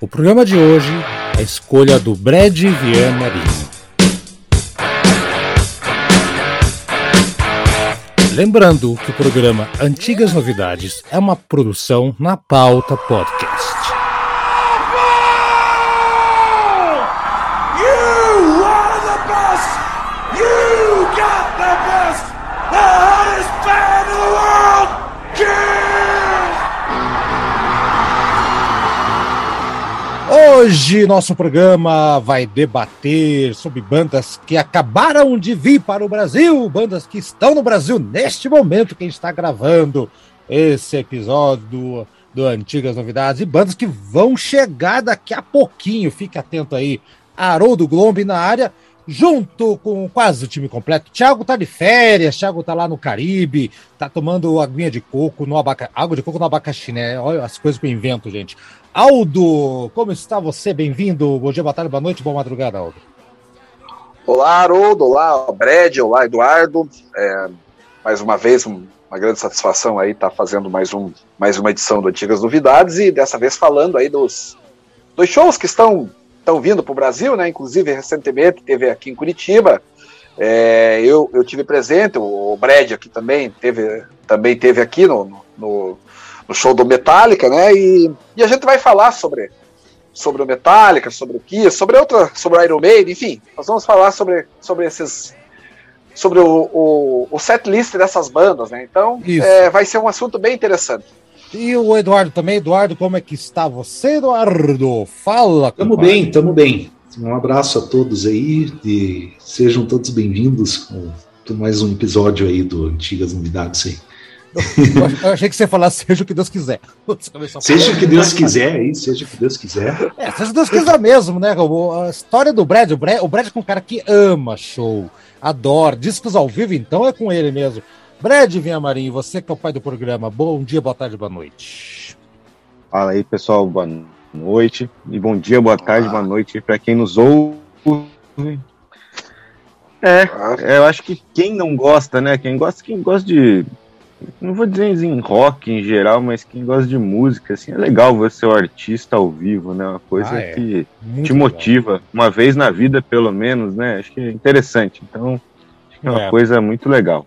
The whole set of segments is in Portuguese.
O programa de hoje é a escolha do Brad Vian Marinho. Lembrando que o programa Antigas Novidades é uma produção na pauta podcast. Hoje nosso programa vai debater sobre bandas que acabaram de vir para o Brasil, bandas que estão no Brasil neste momento que a gente está gravando esse episódio do, do Antigas Novidades e bandas que vão chegar daqui a pouquinho. Fique atento aí. Haroldo Glombe na área, junto com quase o time completo. Thiago tá de férias, Thiago tá lá no Caribe, tá tomando aguinha de coco no abacaxi, água de coco no abacaxi, né? Olha as coisas que eu invento, gente. Aldo, como está você? Bem-vindo. Bom dia, boa tarde, boa noite, boa madrugada, Aldo. Olá, Haroldo. Olá, Brad. Olá, Eduardo. É, mais uma vez, um, uma grande satisfação aí estar tá fazendo mais, um, mais uma edição do Antigas Novidades e dessa vez falando aí dos, dos shows que estão, estão vindo para o Brasil, né? Inclusive, recentemente teve aqui em Curitiba. É, eu, eu tive presente, o Brad aqui também teve, também teve aqui no, no no show do Metallica, né? E, e a gente vai falar sobre, sobre o Metallica, sobre o Kiss, sobre outra, sobre o Iron Maiden, enfim, nós vamos falar sobre, sobre esses sobre o, o, o set list dessas bandas, né? Então é, vai ser um assunto bem interessante. E o Eduardo também, Eduardo, como é que está você, Eduardo? Fala. Tamo bem, tamo bem. Um abraço a todos aí e sejam todos bem-vindos com mais um episódio aí do Antigas Novidades aí. Eu achei que você ia falar seja o que Deus quiser. Seja o que Deus quiser, aí, seja o que Deus quiser. É, seja o que Deus quiser mesmo, né? A história do Brad, o Brad, o Brad é um cara que ama show, adora. Discos ao vivo, então é com ele mesmo. Brad Vinha Marinho, você que é o pai do programa, bom dia, boa tarde, boa noite. Fala aí, pessoal, boa noite. E bom dia, boa tarde, boa noite para quem nos ouve. É, eu acho que quem não gosta, né? Quem gosta, quem gosta de não vou dizer em rock em geral, mas quem gosta de música, assim, é legal você ser o artista ao vivo, né? Uma coisa ah, é. que Muito te motiva, legal. uma vez na vida, pelo menos, né? Acho que é interessante. Então, acho que é uma é. coisa muito legal.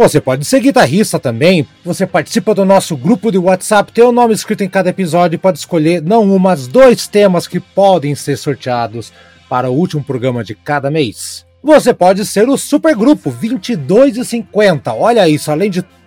Você pode ser guitarrista também. Você participa do nosso grupo de WhatsApp, tem o nome escrito em cada episódio e pode escolher não um, mas dois temas que podem ser sorteados para o último programa de cada mês. Você pode ser o supergrupo 22,50. Olha isso, além de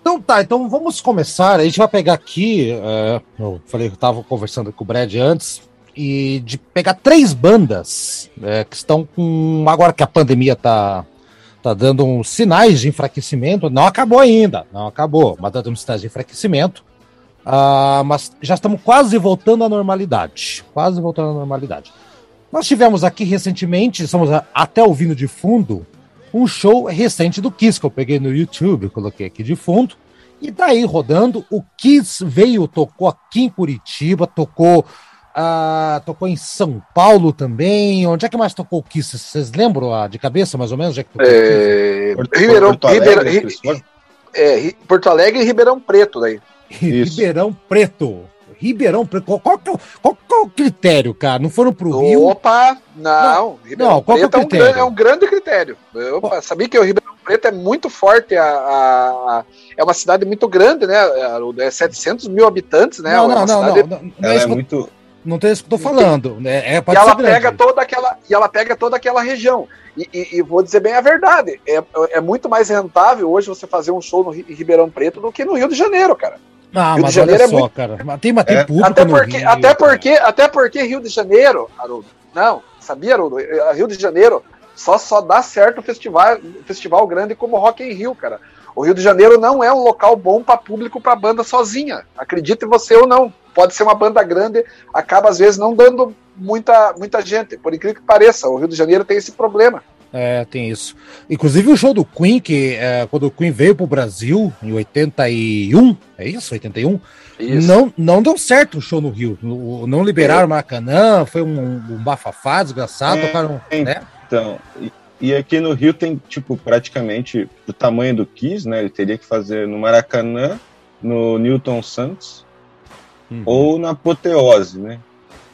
Então tá, então vamos começar. A gente vai pegar aqui. Uh, eu falei que eu tava conversando com o Brad antes. E de pegar três bandas é, que estão com. Agora que a pandemia tá, tá dando uns sinais de enfraquecimento. Não acabou ainda, não acabou, mas tá dando sinais de enfraquecimento. Uh, mas já estamos quase voltando à normalidade. Quase voltando à normalidade. Nós tivemos aqui recentemente, estamos até ouvindo de fundo, um show recente do Kiss, que eu peguei no YouTube, coloquei aqui de fundo. E daí rodando, o Kiss veio, tocou aqui em Curitiba, tocou, uh, tocou em São Paulo também. Onde é que mais tocou o Kiss? Vocês lembram uh, de cabeça, mais ou menos? Onde é que tocou é... Porto, Ribeirão, Porto Alegre, Ribeirão, é, Porto Alegre e Ribeirão Preto daí. Ribeirão Preto. Ribeirão Preto. Qual, qual, qual, qual, qual, o critério, cara? Não foram pro Rio? Opa, não. Ribeirão não, qual Preto é, o critério? É, um, é um grande critério. Opa, sabia que o Ribeirão Preto é muito forte, a, a, é uma cidade muito grande, né? É 700 mil habitantes, né? Não, é não, não, não, não, não, é, é muito... Não tem isso que eu tô falando. É, é, e ela pega toda aquela e ela pega toda aquela região. E, e, e, vou dizer bem a verdade, é, é muito mais rentável hoje você fazer um show no Ribeirão Preto do que no Rio de Janeiro, cara. Ah, Rio mas de Janeiro olha é só, muito... cara. Tem, mas tem é. público até porque, Rio, até porque, até porque Rio de Janeiro, Haroldo. Não, sabia, Haroldo? Rio de Janeiro só só dá certo festival, festival grande como Rock in Rio, cara. O Rio de Janeiro não é um local bom para público para banda sozinha. Acredite você ou não. Pode ser uma banda grande, acaba às vezes não dando muita muita gente. Por incrível que pareça, o Rio de Janeiro tem esse problema. É, tem isso. Inclusive o show do Queen, que é, quando o Queen veio pro Brasil, em 81, é isso? 81? Isso. Não, não deu certo o show no Rio. Não liberaram o Maracanã, foi um, um bafafá desgraçado, é, tocaram, né? Então, e, e, aqui no Rio tem, tipo, praticamente o tamanho do Kiss, né? Ele teria que fazer no Maracanã, no Newton Santos, uhum. ou na Apoteose, né?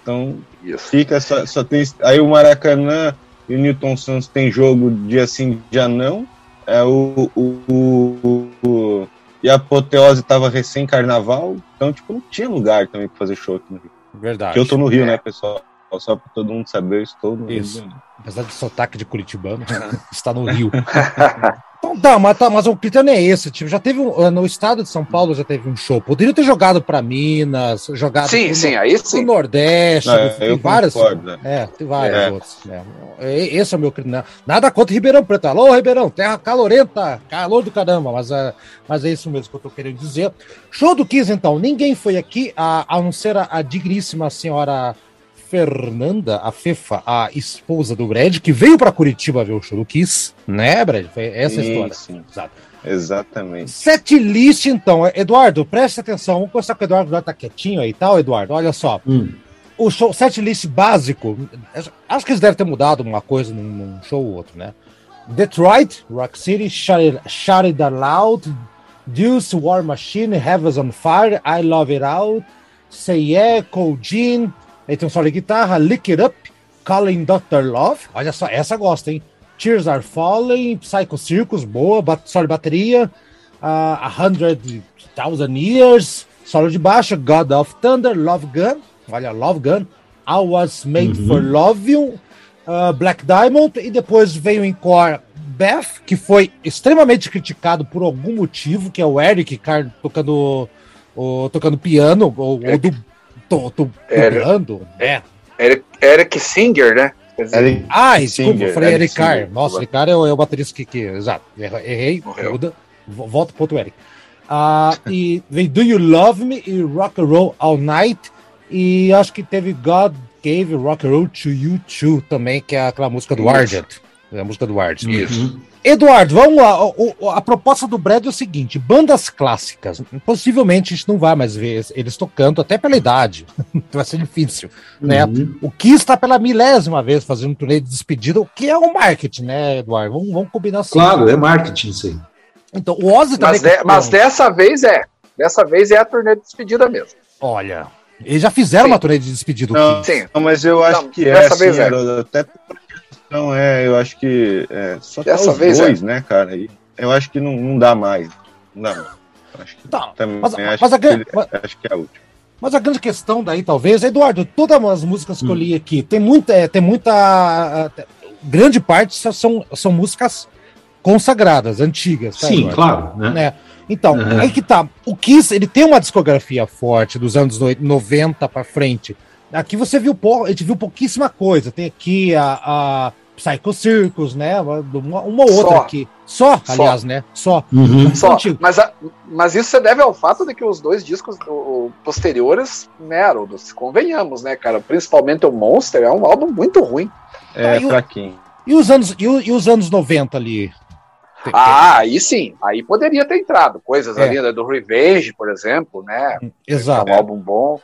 Então, isso. fica só, só tem. Aí o Maracanã e o Newton Santos tem jogo dia sim, dia não. É, o, o, o, o e a Apoteose tava recém-carnaval, então, tipo, não tinha lugar também para fazer show aqui no Rio. Verdade. Porque eu tô no Rio, é. né, pessoal? Só para todo mundo saber, eu estou no Isso. Rio. Apesar de sotaque de Curitibano, está no Rio. Então tá, mas, tá, mas o critério não é esse. Tipo, já teve um, no estado de São Paulo já teve um show. Poderia ter jogado para Minas, jogado sim, sim, no, aí sim. Nordeste, não, tem várias. Concordo, né? É, tem vários é. Né? Esse é o meu critério. Nada contra Ribeirão Preto. Alô, Ribeirão, terra calorenta, calor do caramba, mas, é, mas é isso mesmo que eu tô querendo dizer. Show do Kiss, então. Ninguém foi aqui, a, a não ser a, a digníssima senhora Fernanda, a Fefa, a esposa do Brad, que veio para Curitiba ver o show do Kiss, né, Brad? Foi essa sim, história. Sim. Exato. Exatamente. Set list, então. Eduardo, preste atenção. Vamos começar com o Eduardo. Eduardo tá quietinho aí e tal, Eduardo. Olha só. Hum. O show, set list básico. Acho que eles devem ter mudado uma coisa num, num show ou outro, né? Detroit, Rock City, Shout It, Out Loud, Deuce, War Machine, Heavens on Fire, I Love It Out, Say Yeah, Cold Jean, Aí tem um solo de guitarra, Lick It Up, Calling Dr. Love. Olha só, essa gosta, hein? Tears Are Falling, Psycho Circus, boa, solo de bateria. Uh, a Hundred Thousand Years, solo de baixo, God of Thunder, Love Gun. Olha, Love Gun. I Was Made uhum. for Love You, uh, Black Diamond. E depois veio em core Beth, que foi extremamente criticado por algum motivo, que é o Eric Carr tocando, o, tocando piano, ou, ou do Tô, tô dublando, né? Eric, Eric Singer, né? Eric ah, desculpa, Singer, eu falei Eric, Eric Carr. Nossa, Eric Carr é o, é o baterista que, que. Exato, errei, muda, volta pro outro Eric. Uh, e vem Do You Love Me e Rock and Roll All Night. E acho que teve God Gave Rock and Roll to You Too também, que é aquela música do Argent. É a música do. Isso. Uhum. Eduardo, vamos lá. O, o, a proposta do Brad é o seguinte: bandas clássicas. Possivelmente a gente não vai mais ver eles tocando, até pela idade. vai ser difícil. Né? Uhum. Né? O Kiss está pela milésima vez fazendo um turnê de despedida, o que é o um marketing, né, Eduardo? Vamos, vamos combinar assim. Claro, é marketing, sim. Então, o Ozzy também. Mas, é, mas dessa vez é. Dessa vez é a turnê de despedida mesmo. Olha, eles já fizeram sim. uma turnê de despedida. Não, sim. Não, mas eu acho não, que é, dessa é, vez assim, é. até não, é, eu acho que é, só Dessa tá vez dois, é. né, cara? E eu acho que não, não dá mais. Não dá mais. Acho que, tá, também, mas, acho, mas a, que ele, mas, acho que é a última. Mas a grande questão daí, talvez, Eduardo, todas as músicas que hum. eu li aqui, tem muita, é, tem muita. Grande parte são, são músicas consagradas, antigas. Tá, Sim, Eduardo? claro. Né? né? Então, uhum. aí que tá. O Kiss, ele tem uma discografia forte dos anos 90 para frente. Aqui você viu pouco, a gente viu pouquíssima coisa. Tem aqui a, a Psycho Circus, né? Uma, uma outra Só. aqui. Só, Só, aliás, né? Só. Uhum. Só. Mas, a, mas isso se deve ao fato de que os dois discos o, posteriores, né, Haroldo, convenhamos, né, cara? Principalmente o Monster é um álbum muito ruim. É, ah, fraquinho. E os anos, e, e os anos 90 ali? Ah, aí sim, aí poderia ter entrado. Coisas é. ali né, do Revenge, por exemplo, né? Exato. É um álbum bom.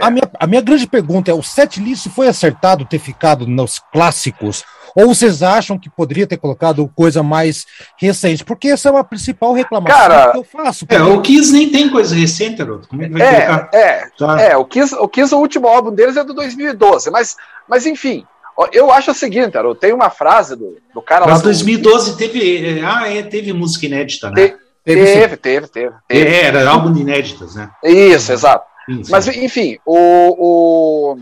A, minha, a minha grande pergunta é: o set list foi acertado ter ficado nos clássicos? Ou vocês acham que poderia ter colocado coisa mais recente? Porque essa é uma principal reclamação Cara, que eu faço. É, o Kiss nem tem coisa recente, Haroldo. Como é que vai é, colocar? É, tá. é o, Kiss, o Kiss, o último álbum deles é do 2012, mas, mas enfim, eu acho o seguinte, Haroldo, tem uma frase do, do cara mas lá. Mas 2012 do... teve. Ah, é, teve música inédita, né? Te, teve, teve, teve, teve, teve. É, era álbum inéditas, né? Isso, exato. Mas, enfim, o, o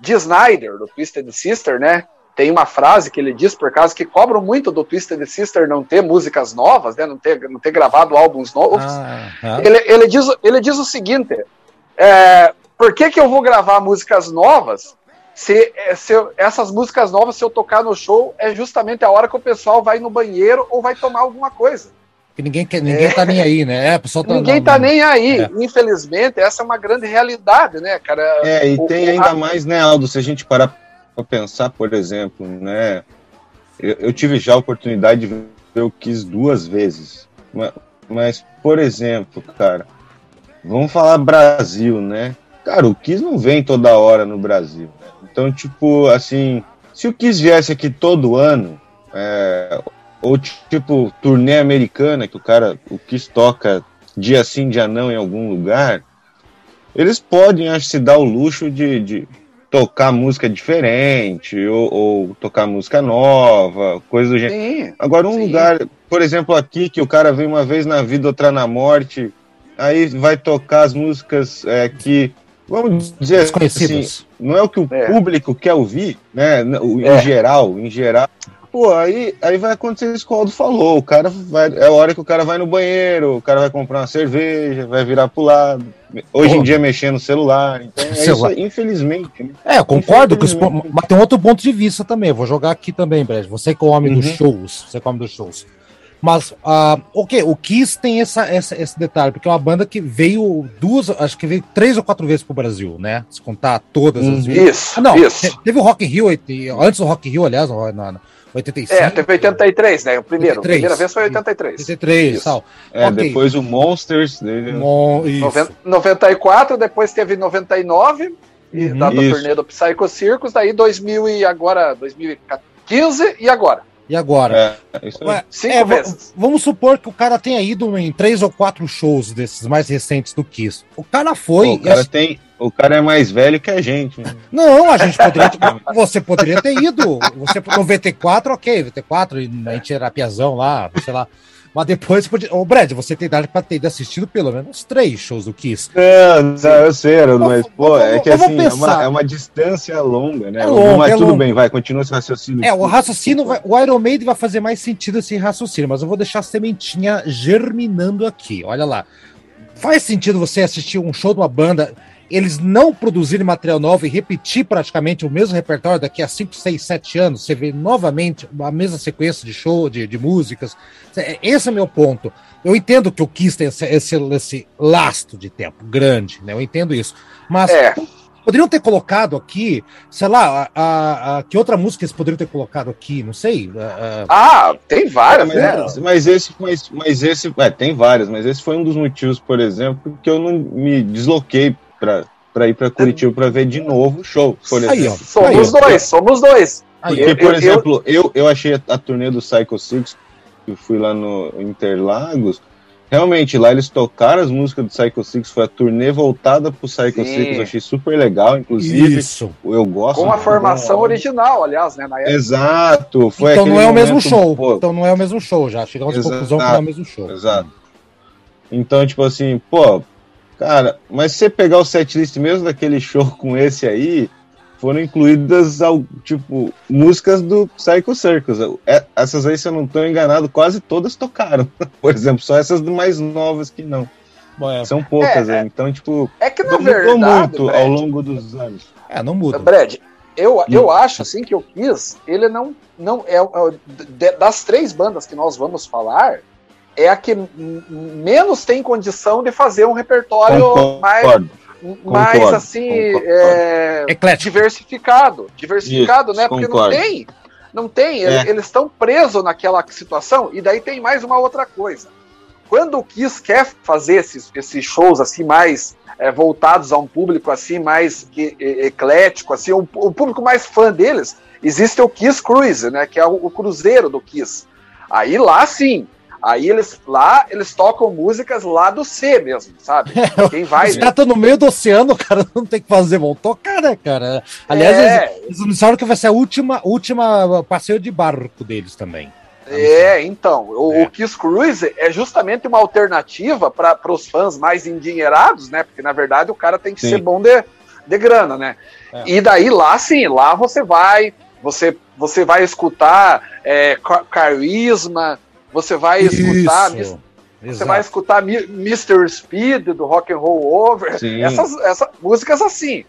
de Snyder, do Twisted Sister, né? Tem uma frase que ele diz, por causa que cobram muito do Twisted Sister não ter músicas novas, né? Não ter, não ter gravado álbuns novos. Ah, ah. Ele, ele, diz, ele diz o seguinte: é, por que, que eu vou gravar músicas novas se, se eu, essas músicas novas, se eu tocar no show, é justamente a hora que o pessoal vai no banheiro ou vai tomar alguma coisa? Que ninguém, quer, ninguém é. tá nem aí, né? É, tá, ninguém não, tá nem aí. É. Infelizmente, essa é uma grande realidade, né, cara? É, e o, tem o, ainda a... mais, né, Aldo, se a gente parar pra pensar, por exemplo, né? Eu, eu, tive já a oportunidade de ver o Kiss duas vezes. Mas, mas, por exemplo, cara, vamos falar Brasil, né? Cara, o Kiss não vem toda hora no Brasil. Né? Então, tipo, assim, se o Kiss viesse aqui todo ano, é, ou tipo, turnê americana, que o cara, o Kiss toca dia sim, dia não em algum lugar, eles podem, acho, se dar o luxo de, de tocar música diferente, ou, ou, tocar música nova, coisa do gênero. Agora, um sim. lugar, por exemplo, aqui, que o cara vem uma vez na vida, outra na morte, aí vai tocar as músicas é, que, vamos dizer assim, não é o que o é. público quer ouvir, né? Em é. geral, em geral, Pô, aí, aí vai acontecer isso que o Aldo falou. O cara vai. É a hora que o cara vai no banheiro, o cara vai comprar uma cerveja, vai virar pro lado. Hoje Pô. em dia mexer no celular. Então é celular. isso, infelizmente. Né? É, eu concordo isso. Mas tem outro ponto de vista também. Eu vou jogar aqui também, Brad. Você que é o homem uhum. dos shows. Você que é o homem dos shows. Mas, uh, ok, o Kiss tem essa, essa, esse detalhe, porque é uma banda que veio duas, acho que veio três ou quatro vezes pro Brasil, né? Se contar todas as uhum. vezes. Isso, ah, não, isso. Teve o Rock in Rio, antes do Rock in Rio, aliás, na 85? É, teve 83, né? O primeiro. 83. A primeira vez foi 83. 83, Isso. tal. É, okay. depois o Monsters. Dele. Mon... 94, depois teve 99, e uhum. da turnê do Psycho Circus, daí 2000 e agora 2015 e agora. E agora? É, Ué, Cinco é, vezes. Vamos supor que o cara tenha ido em três ou quatro shows desses mais recentes do Kiss. O cara foi. o cara tem. O cara é mais velho que a gente. Né? Não, a gente poderia. você poderia ter ido. Você no VT4, ok, VT4, a gente era piazão lá, sei lá. Mas depois podia. Ô, Brad, você tem idade pra ter assistido pelo menos três shows do Kiss. Não eu sei, mas, pô, é que assim, é uma, é uma, distância longa, né? É longa, mas é tudo longa. bem, vai, continua esse raciocínio. É, o raciocínio, vai, o Iron Maiden vai fazer mais sentido esse raciocínio, mas eu vou deixar a sementinha germinando aqui. Olha lá. Faz sentido você assistir um show de uma banda eles não produzirem material novo e repetir praticamente o mesmo repertório daqui a 5, 6, 7 anos, você vê novamente a mesma sequência de show, de, de músicas. É, esse é meu ponto. Eu entendo que o Kiss tem esse, esse, esse lasto de tempo grande, né? Eu entendo isso. Mas é. poderiam ter colocado aqui, sei lá, a, a, a, que outra música eles poderiam ter colocado aqui, não sei. ah, tem várias, é, mas, né? Mas esse, mas, mas esse, é, tem várias, mas esse foi um dos motivos, por exemplo, que eu não me desloquei para ir para Curitiba para ver de novo o show. Por Aí, ó. Somos aí, dois, somos dois. Porque, eu, por eu, exemplo, eu, eu achei a, turnê do Psycho Six, que fui lá no Interlagos, realmente lá eles tocaram as músicas do Psycho Six, foi a turnê voltada pro Psycho Sim. Six, eu achei super legal, inclusive. Isso. Eu gosto. Com a formação original, aliás, né? Exato. Foi então não é o mesmo show. Pô. Então não é o mesmo show já. Chegamos à conclusão que não é o mesmo show. Exato. Então, tipo assim, pô, Cara, mas se você pegar o setlist mesmo daquele show com esse aí, foram incluídas, ao, tipo, músicas do Psycho Circus. É, essas aí, se eu não estou enganado, quase todas tocaram. Por exemplo, só essas mais novas que não. Bom, é. São poucas, é, é, então, tipo, é que na verdade, muito Brad, ao longo dos anos. É, não muda. Brad, eu, eu acho assim que o Kiss, ele não, não é, é das três bandas que nós vamos falar, é a que menos tem condição de fazer um repertório Concordo. mais mais concordo, assim é, diversificado, diversificado, Isso, né? Porque concordo. não tem, não tem. É. Eles estão presos naquela situação e daí tem mais uma outra coisa. Quando o Kiss quer fazer esses, esses shows assim mais é, voltados a um público assim mais eclético, assim, um, um, público mais fã deles, existe o Kiss Cruise, né? Que é o, o cruzeiro do Kiss. Aí lá sim, Aí eles lá, eles tocam músicas lá do C mesmo, sabe? Quem vai. Os caras no meio do oceano, cara, não tem que fazer, vão tocar, né, cara? Aliás, é. eles, eles anunciaram que vai ser a última, última passeio de barco deles também. É, então, o, é. o Kiss Cruise é justamente uma alternativa para os fãs mais endinheirados, né? Porque na verdade o cara tem que sim. ser bom de, de grana, né? É. E daí lá sim, lá você vai, você, você vai escutar é, carisma, você vai escutar. Isso. Você Exato. vai escutar Mr. Speed do Rock and Roll Over, essas, essas músicas assim.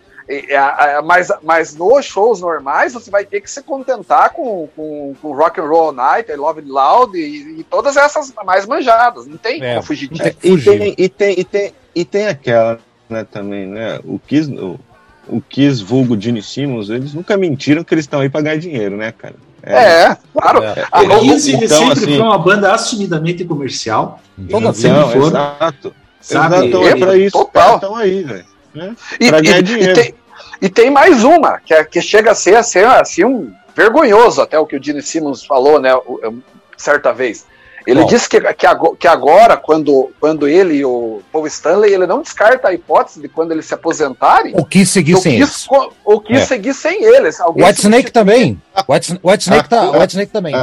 Mas, mas nos shows normais você vai ter que se contentar com, com, com Rock and Roll Night, I Love It Loud e, e, todas essas mais manjadas. Não tem é, como fugir disso. E tem, e, tem, e, tem, e tem aquela né, também, né? O Kiss, o, o Kiss vulgo Gene Simmons, eles nunca mentiram que eles estão aí para ganhar dinheiro, né, cara? É, é claro. É. A Kiss então, sempre assim, foi uma banda assumidamente comercial. Toda sempre foram. Exato. Sabe? Estão aí pra isso. Total. Estão aí, velho. Né? E, ganhar e, dinheiro. E tem, e tem, mais uma, que, é, que chega a ser, a ser assim, um vergonhoso, até o que o Gene Simmons falou, né, certa vez. Ele Bom. disse que, que, agora, quando, quando ele e o Paul Stanley, ele não descarta a hipótese de quando eles se aposentarem. O que seguir sem eles. O que é. seguir sem eles. White Snake também. White, White, Snake tá, White Snake também.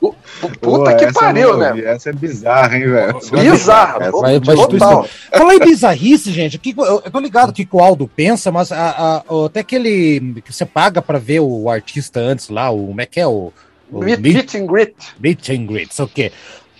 O, puta Pô, que pariu, né? Essa é bizarra, hein, velho? Bizarra, vai, vai total. Fala em bizarrice, gente. Que, eu, eu tô ligado que o Aldo pensa, mas a, a, até que ele que você paga pra ver o artista antes lá, o como é que é o Meet, meet, and greet. Meet and greet, o quê?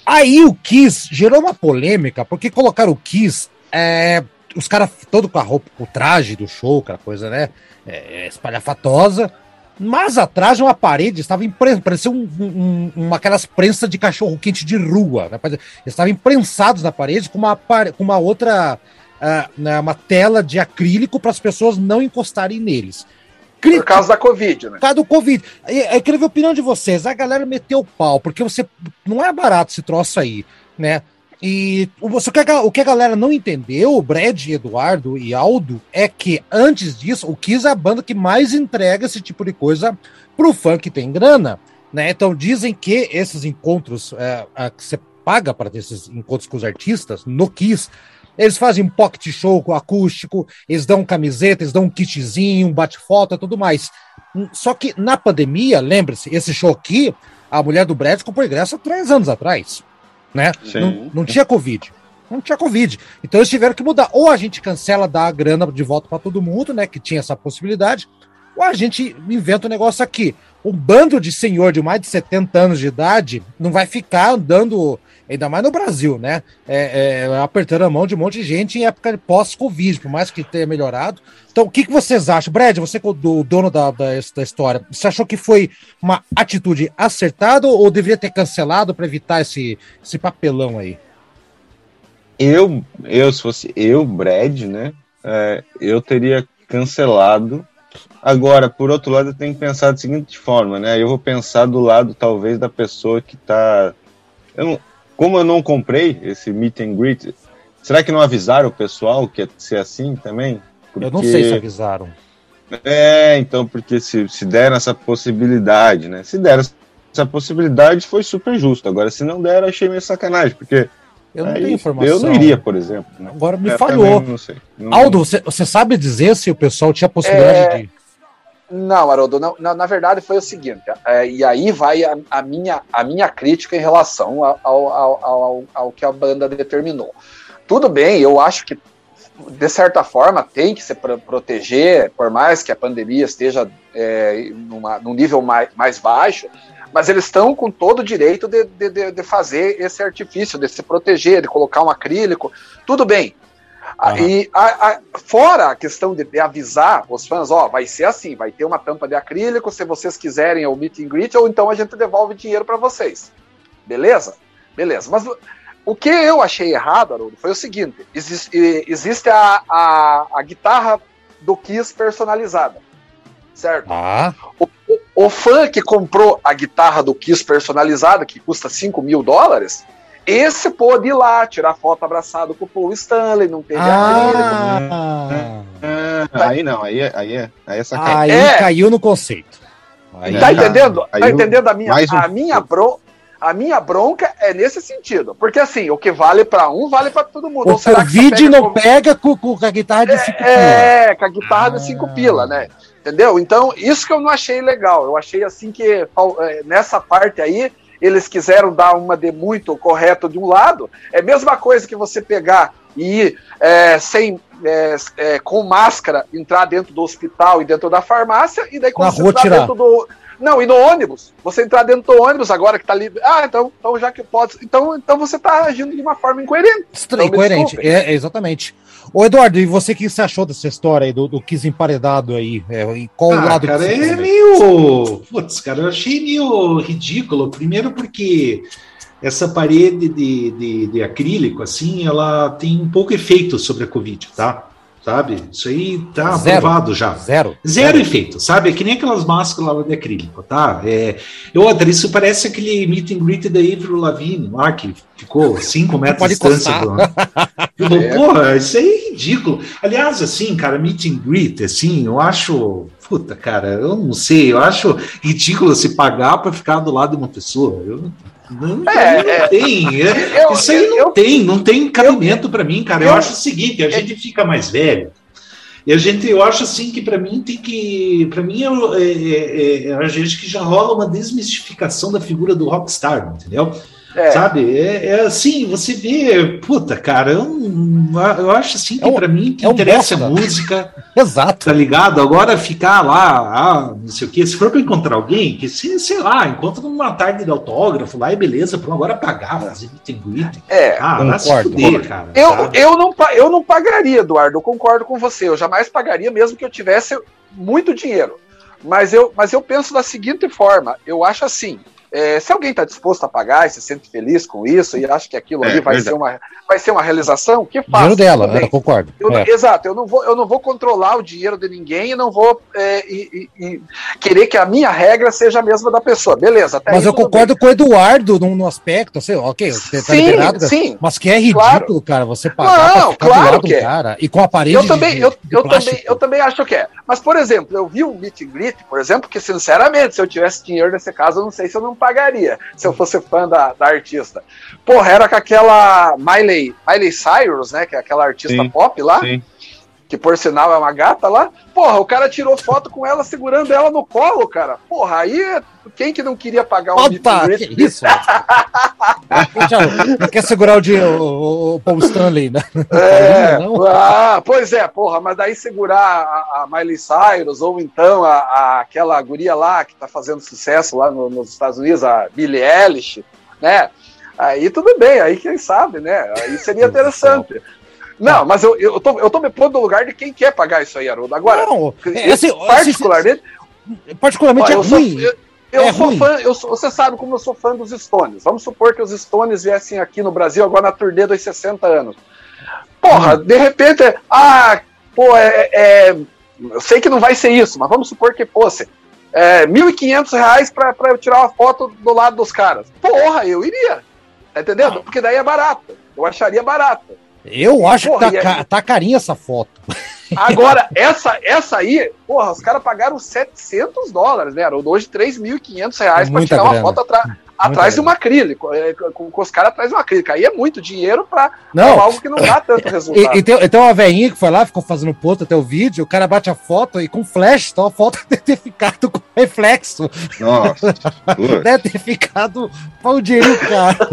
Aí o Kiss gerou uma polêmica, porque colocaram o Kiss, é, os caras todo com a roupa, com o traje do show, aquela coisa, né? É, espalhafatosa. Mas atrás de uma parede estava imprensa, parecia um, um, um, aquelas prensas de cachorro quente de rua. Né? Eles estavam imprensados na parede com uma, com uma outra, uh, uma tela de acrílico para as pessoas não encostarem neles. Por causa da Covid, né? Por causa do Covid. Eu queria ver a opinião de vocês. A galera meteu o pau, porque você. Não é barato esse troço aí, né? E o que, a, o que a galera não entendeu, o Brad, Eduardo e Aldo, é que antes disso, o Kiss é a banda que mais entrega esse tipo de coisa pro fã que tem grana. Né? Então dizem que esses encontros é, a, que você paga para ter esses encontros com os artistas no Kiss eles fazem um pocket show com acústico, eles dão camiseta, eles dão um kitzinho, um bate-foto e tudo mais. Hum, só que na pandemia, lembre-se, esse show aqui, a mulher do Brad comprou ingresso há três anos atrás. Né? Não, não, tinha Covid. Não tinha Covid. Então eles tiveram que mudar. Ou a gente cancela, dá a grana de volta para todo mundo, né? Que tinha essa possibilidade. Ou a gente inventa um negócio aqui. Um bando de senhor de mais de 70 anos de idade não vai ficar andando ainda mais no Brasil, né? É, é, apertando a mão de um monte de gente em época pós-Covid, por mais que tenha melhorado. Então, o que, que vocês acham? Brad, você é o dono da, da, da história, você achou que foi uma atitude acertada ou deveria ter cancelado para evitar esse, esse papelão aí? Eu, eu, se fosse eu, Brad, né? É, eu teria cancelado. Agora, por outro lado, eu tenho que pensar da seguinte forma, né? Eu vou pensar do lado, talvez, da pessoa que está eu não, como eu não comprei esse meet and greet, será que não avisaram o pessoal que ia ser assim também? Porque... Eu não sei se avisaram. É, então, porque se, se deram essa possibilidade, né? Se deram essa possibilidade, foi super justo. Agora, se não deram, achei meio sacanagem, porque. Eu não tenho informação. Eu não iria, por exemplo. Né? Agora me é, falhou. Não sei. Não, Aldo, você, você sabe dizer se o pessoal tinha possibilidade é... de não, Haroldo, não, na, na, verdade foi o seguinte, é, e aí vai a, a, minha, a minha crítica em relação ao, ao, ao, ao, que a banda determinou. Tudo bem, eu acho que de certa forma, tem que se proteger, por mais que a pandemia esteja é, numa, num nível mais, mais baixo, mas eles estão com todo o direito de, de, de, fazer esse artifício, de se proteger, de colocar um acrílico, tudo bem. Uhum. E a, a, fora a questão de, de, avisar os fãs, ó, vai ser assim, vai ter uma tampa de acrílico, se vocês quiserem o meet and greet, ou então a gente devolve dinheiro para vocês. Beleza? Beleza. Mas o que eu achei errado, Haroldo, foi o seguinte: existe, existe a, a, a guitarra do Kiss personalizada. Certo? Ah. O, o, o, fã que comprou a guitarra do Kiss personalizada, que custa 5 mil dólares, esse pôde ir lá, tirar foto abraçado com o Paul Stanley, não teve ah. ah, Aí não, aí, é, aí, é, aí, é aí é. caiu no conceito. Aí, tá entendendo? Tá entendendo a minha, um... a minha bro, a minha bronca é nesse sentido. Porque assim, o que vale para um, vale para todo mundo. O Covid não com... pega com, com, a guitarra de 5 é, pila. É, com a guitarra ah. de 5 pila, né? Entendeu? Então, isso que eu não achei legal. Eu achei assim que é, nessa parte aí, eles quiseram dar uma de muito correto de um lado. É a mesma coisa que você pegar e ir é, sem, é, é, com máscara, entrar dentro do hospital e dentro da farmácia, e daí quando Na você entrar dentro do não, e no ônibus. Você entrar dentro do ônibus agora que tá ali. Ah, então, então já que pode. Então, então você tá agindo de uma forma incoerente. Estranho, então, incoerente, é, é, exatamente. Ô, Eduardo, e você o que você achou dessa história aí, do, do Kiss emparedado aí? É, em qual ah, lado cara, é meio. Putz, cara, eu achei meio ridículo. Primeiro porque essa parede de, de, de acrílico, assim, ela tem um pouco efeito sobre a Covid, tá? Sabe? Isso aí tá Zero. aprovado já. Zero. Zero, Zero. efeito, sabe? É que nem aquelas máscaras lá de acrílico, tá? É, outra, isso parece aquele meet and greet da Avril Lavigne lá, que ficou 5 metros de distância. Do... é. Porra, isso aí é ridículo. Aliás, assim, cara, meet and greet, assim, eu acho... Puta, cara, eu não sei, eu acho ridículo se pagar para ficar do lado de uma pessoa. Eu não, é, não é, tem. É, eu, isso aí não eu, tem, não tem cabimento para mim, cara. Eu, eu, acho o seguinte: a gente fica mais velho. E a gente, eu acho assim que para mim tem que, para mim é, é, é, a gente que já rola uma desmistificação da figura do rockstar, entendeu? É. Sabe? É, é, assim, você vê, puta, cara, eu, eu acho assim que é um, para mim que é interessa um música. Exato. Tá ligado? Agora ficar lá, ah, não sei o quê, se for para encontrar alguém, que se, sei lá, encontra numa tarde de autógrafo lá e beleza, pronto, agora pagar, fazer and É, ah, concordo. Fuder, cara, eu, eu, não, eu não pagaria, Eduardo, eu concordo com você. Eu jamais pagaria, mesmo que eu tivesse muito dinheiro. Mas eu, mas eu penso da seguinte forma: eu acho assim, é, se alguém está disposto a pagar e se sente feliz com isso e acha que aquilo é, ali vai ser, uma, vai ser uma realização, que faça. Dinheiro dela, né? concordo. Eu, é. Exato, eu não, vou, eu não vou controlar o dinheiro de ninguém e não vou é, e, e, e querer que a minha regra seja a mesma da pessoa. Beleza, Mas eu concordo bem. com o Eduardo no, no aspecto, assim, ok, você tá sim, liberado, sim, mas que é ridículo, claro. cara, você pagar não, pra claro que é. cara e com a parede eu também, de, eu, de eu, também, eu também acho que é. Mas, por exemplo, eu vi um meet and greet, por exemplo, que sinceramente, se eu tivesse dinheiro nesse caso, eu não sei se eu não pagaria se eu fosse fã da, da artista. Porra, era com aquela Miley, Miley Cyrus, né? Que é aquela artista sim, pop lá. Sim. Que por sinal é uma gata lá. Porra, o cara tirou foto com ela segurando ela no colo, cara. Porra, aí quem que não queria pagar um Opa, que isso? quer segurar o, dinheiro, o, o Paul Stanley, né? É, ah, pois é, porra, mas daí segurar a, a Miley Cyrus ou então a, a, aquela guria lá que tá fazendo sucesso lá no, nos Estados Unidos, a Billie Eilish, né? Aí tudo bem, aí quem sabe, né? Aí seria interessante. Não, mas eu, eu, tô, eu tô me pondo no lugar de quem quer pagar isso aí, Haroldo. Agora, não, é, assim, particularmente. Particularmente ó, é ruim. eu, eu é sou ruim. fã, eu sou, você sabe como eu sou fã dos Stones. Vamos supor que os Stones viessem aqui no Brasil agora na turnê dos 60 anos. Porra, hum. de repente, ah, pô, é, é, eu sei que não vai ser isso, mas vamos supor que fosse. É, 1.500 reais pra, pra eu tirar uma foto do lado dos caras. Porra, eu iria. Tá entendendo? Ah. Porque daí é barato. Eu acharia barato. Eu acho porra, que tá, tá carinha essa foto. Agora, essa, essa aí, porra, os caras pagaram 700 dólares, né? Hoje 3.500 reais para tirar grana. uma foto atrás. Atrás de um acrílico, é, com, com os caras atrás de um acrílico. Aí é muito dinheiro para algo que não dá tanto resultado. E, e, tem, tem uma velhinha que foi lá, ficou fazendo post até o vídeo, o cara bate a foto e com flash, então a foto deve ter ficado com reflexo. Nossa. deve ter ficado pau dinheiro, cara.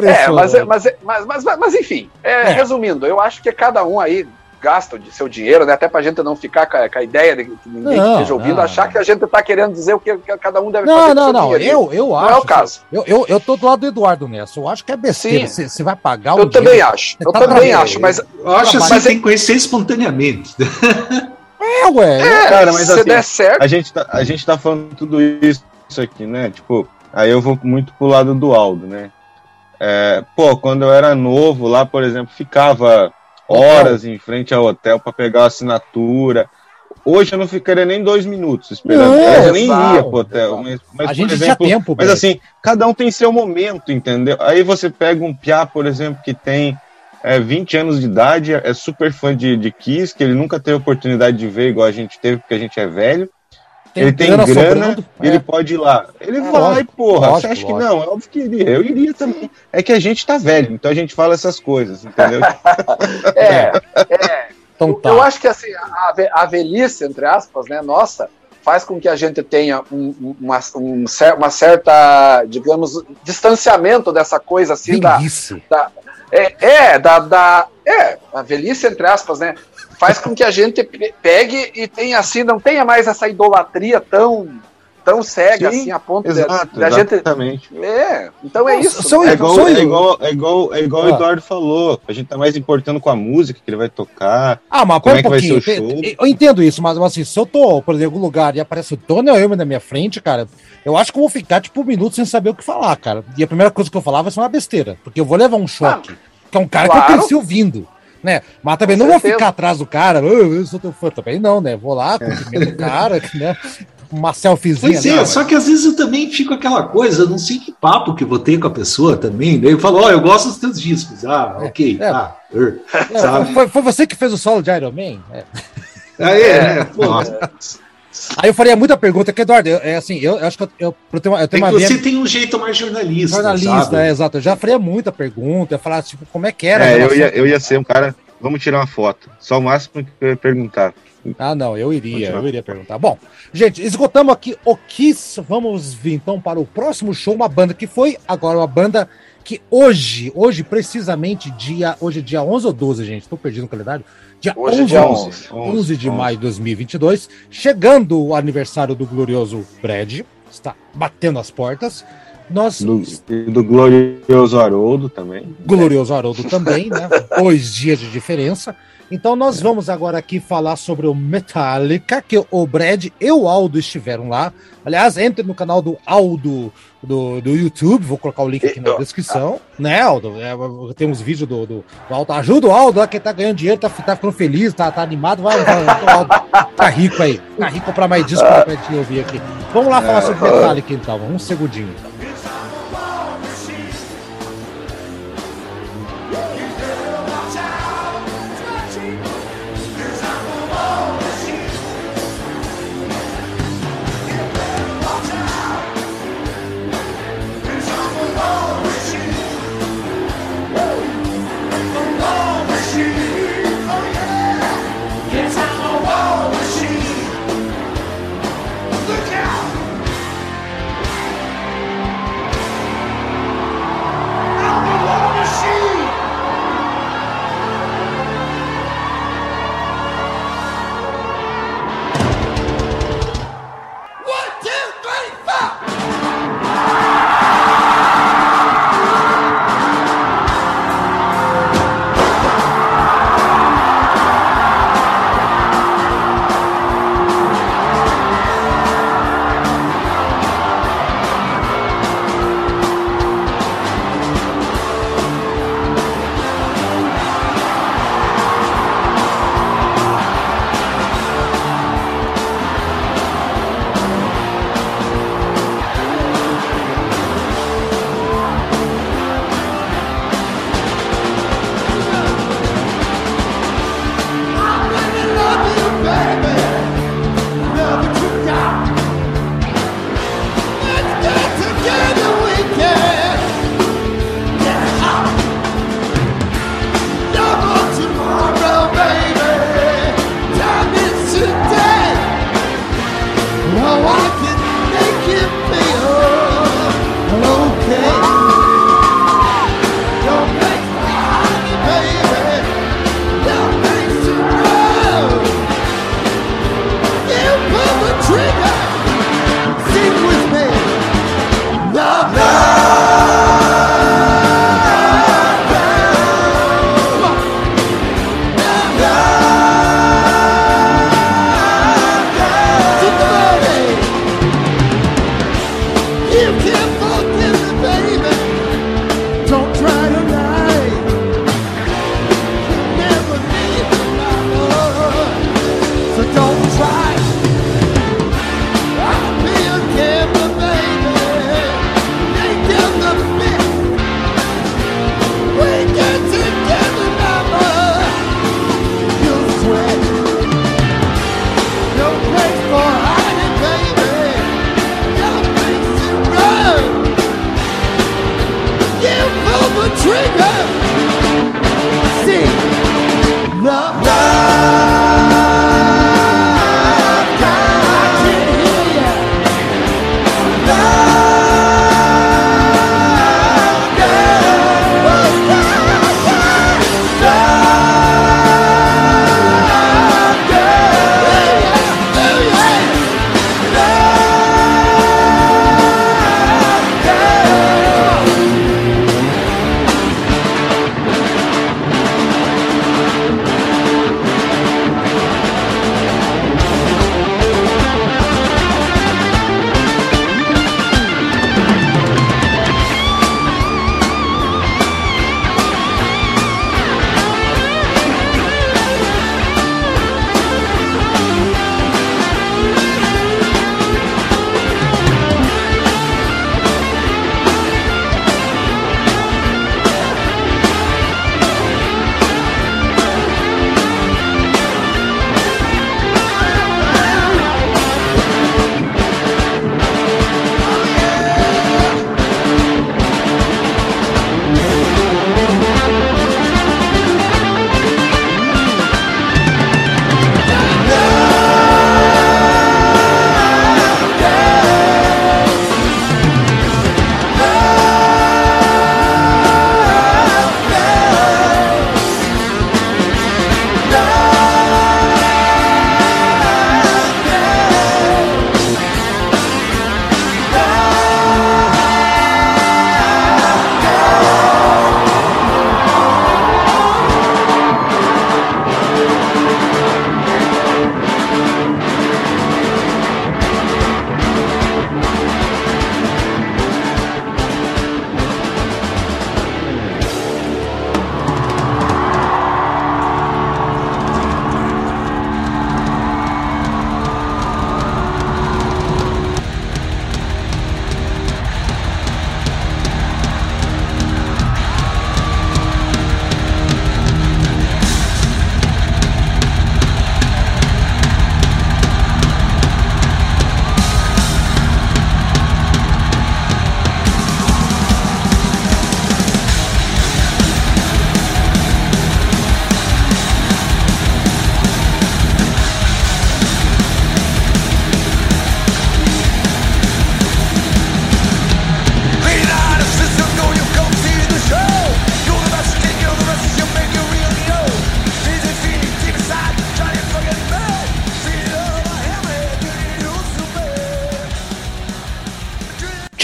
É, mas, mas, mas, mas, mas, enfim, é, é. resumindo, eu acho que cada um aí gasta de seu dinheiro, né? Até pra gente não ficar com a, com a ideia de que ninguém não, esteja ouvindo, não, achar não. que a gente tá querendo dizer o que, que cada um deve não, fazer. Não, não, não. Eu, eu acho. Não é o caso. Eu, eu, eu tô do lado do Eduardo nessa. Eu acho que é besteira. Você vai pagar o Eu também dinheiro, acho. Eu tá também acho, mas. Eu acho assim, mas tem que conhecer espontaneamente. É, ué. É, cara, mas se assim, der certo. A gente, tá, a gente tá falando tudo isso aqui, né? Tipo, aí eu vou muito pro lado do Aldo, né? É, pô, quando eu era novo lá, por exemplo, ficava horas em frente ao hotel para pegar a assinatura. Hoje eu não ficaria nem dois minutos esperando. Não, eu nem ia pro hotel. Mas, mas, a gente exemplo, tinha tempo. Mas bem. assim, cada um tem seu momento, entendeu? Aí você pega um piá, por exemplo, que tem é, 20 anos de idade, é super fã de, de Kiss, que ele nunca teve oportunidade de ver igual a gente teve, porque a gente é velho. Tem ele tem grana, grana ele é. pode ir lá. Ele é, vai, lógico, porra. Lógico, você acha lógico. que não? É óbvio que iria. Eu iria também. É que a gente tá velho, então a gente fala essas coisas, entendeu? é, é. Então, tá. Eu acho que assim, a, a velhice, entre aspas, né, nossa, faz com que a gente tenha um, uma, um, uma certa, digamos, distanciamento dessa coisa assim da, da, é, é, da, da, é, a velhice, entre aspas, né? Faz com que a gente pegue e tenha assim, não tenha mais essa idolatria tão tão cega Sim, assim a ponto exato, de, a gente exatamente. É então é isso são, é, igual, é igual é igual é igual ah. o Eduardo falou a gente tá mais importando com a música que ele vai tocar ah mas como é que vai ser o show. eu entendo isso mas assim se eu tô por exemplo em algum lugar e aparece o Tony Elmer na minha frente cara eu acho que eu vou ficar tipo um minuto sem saber o que falar cara. E a primeira coisa que eu falar vai ser uma besteira porque eu vou levar um choque ah, que é um cara claro. que eu cresci ouvindo né? Mas também Com não certeza. vou ficar atrás do cara, eu sou teu fã também, não, né? Vou lá, cumprimento o cara, né? Uma selfiezinha. Pois é, né? só que às vezes eu também fico aquela coisa, não sei que papo que vou ter com a pessoa também. Daí eu falo, ó, oh, eu gosto dos teus discos. Ah, é, ok. É, ah, er, é, foi, foi, você que fez o solo de Iron Man? É. Ah, é, é, pô. Aí eu faria muita pergunta, que Eduardo, é assim, eu, eu acho que eu, eu, eu tenho, eu tenho uma. Você tem um jeito mais jornalista. Jornalista, é, exato. Eu já faria muita pergunta, eu falar, tipo, como é que era. É, eu ia, eu ia ser um cara. Vamos tirar uma foto. Só o máximo que eu ia perguntar. Ah, não, eu iria, eu iria perguntar. Bom, gente, esgotamos aqui o Kiss. Vamos vir então para o próximo show, uma banda que foi agora uma banda que hoje, hoje precisamente dia, hoje é dia 11 ou 12, gente, estou perdido no calendário. Dia Hoje 11, dia 11, 11, 11 de 11. maio de 2022, chegando o aniversário do glorioso Brad, está batendo as portas. Nós... Do, do glorioso Haroldo também. Glorioso Haroldo também, né? Dois dias de diferença. Então nós vamos agora aqui falar sobre o Metallica, que o Brad e o Aldo estiveram lá. Aliás, entre no canal do Aldo do, do YouTube, vou colocar o link aqui na descrição, né, Aldo? É, temos vídeo do, do, do, Aldo. Ajuda o Aldo, que tá ganhando dinheiro, tá, tá ficando feliz, tá, tá animado, vai, vai, Aldo tá rico aí. Tá rico pra mais disco pra gente ouvir aqui. Vamos lá falar sobre Metallica então, um segundinho.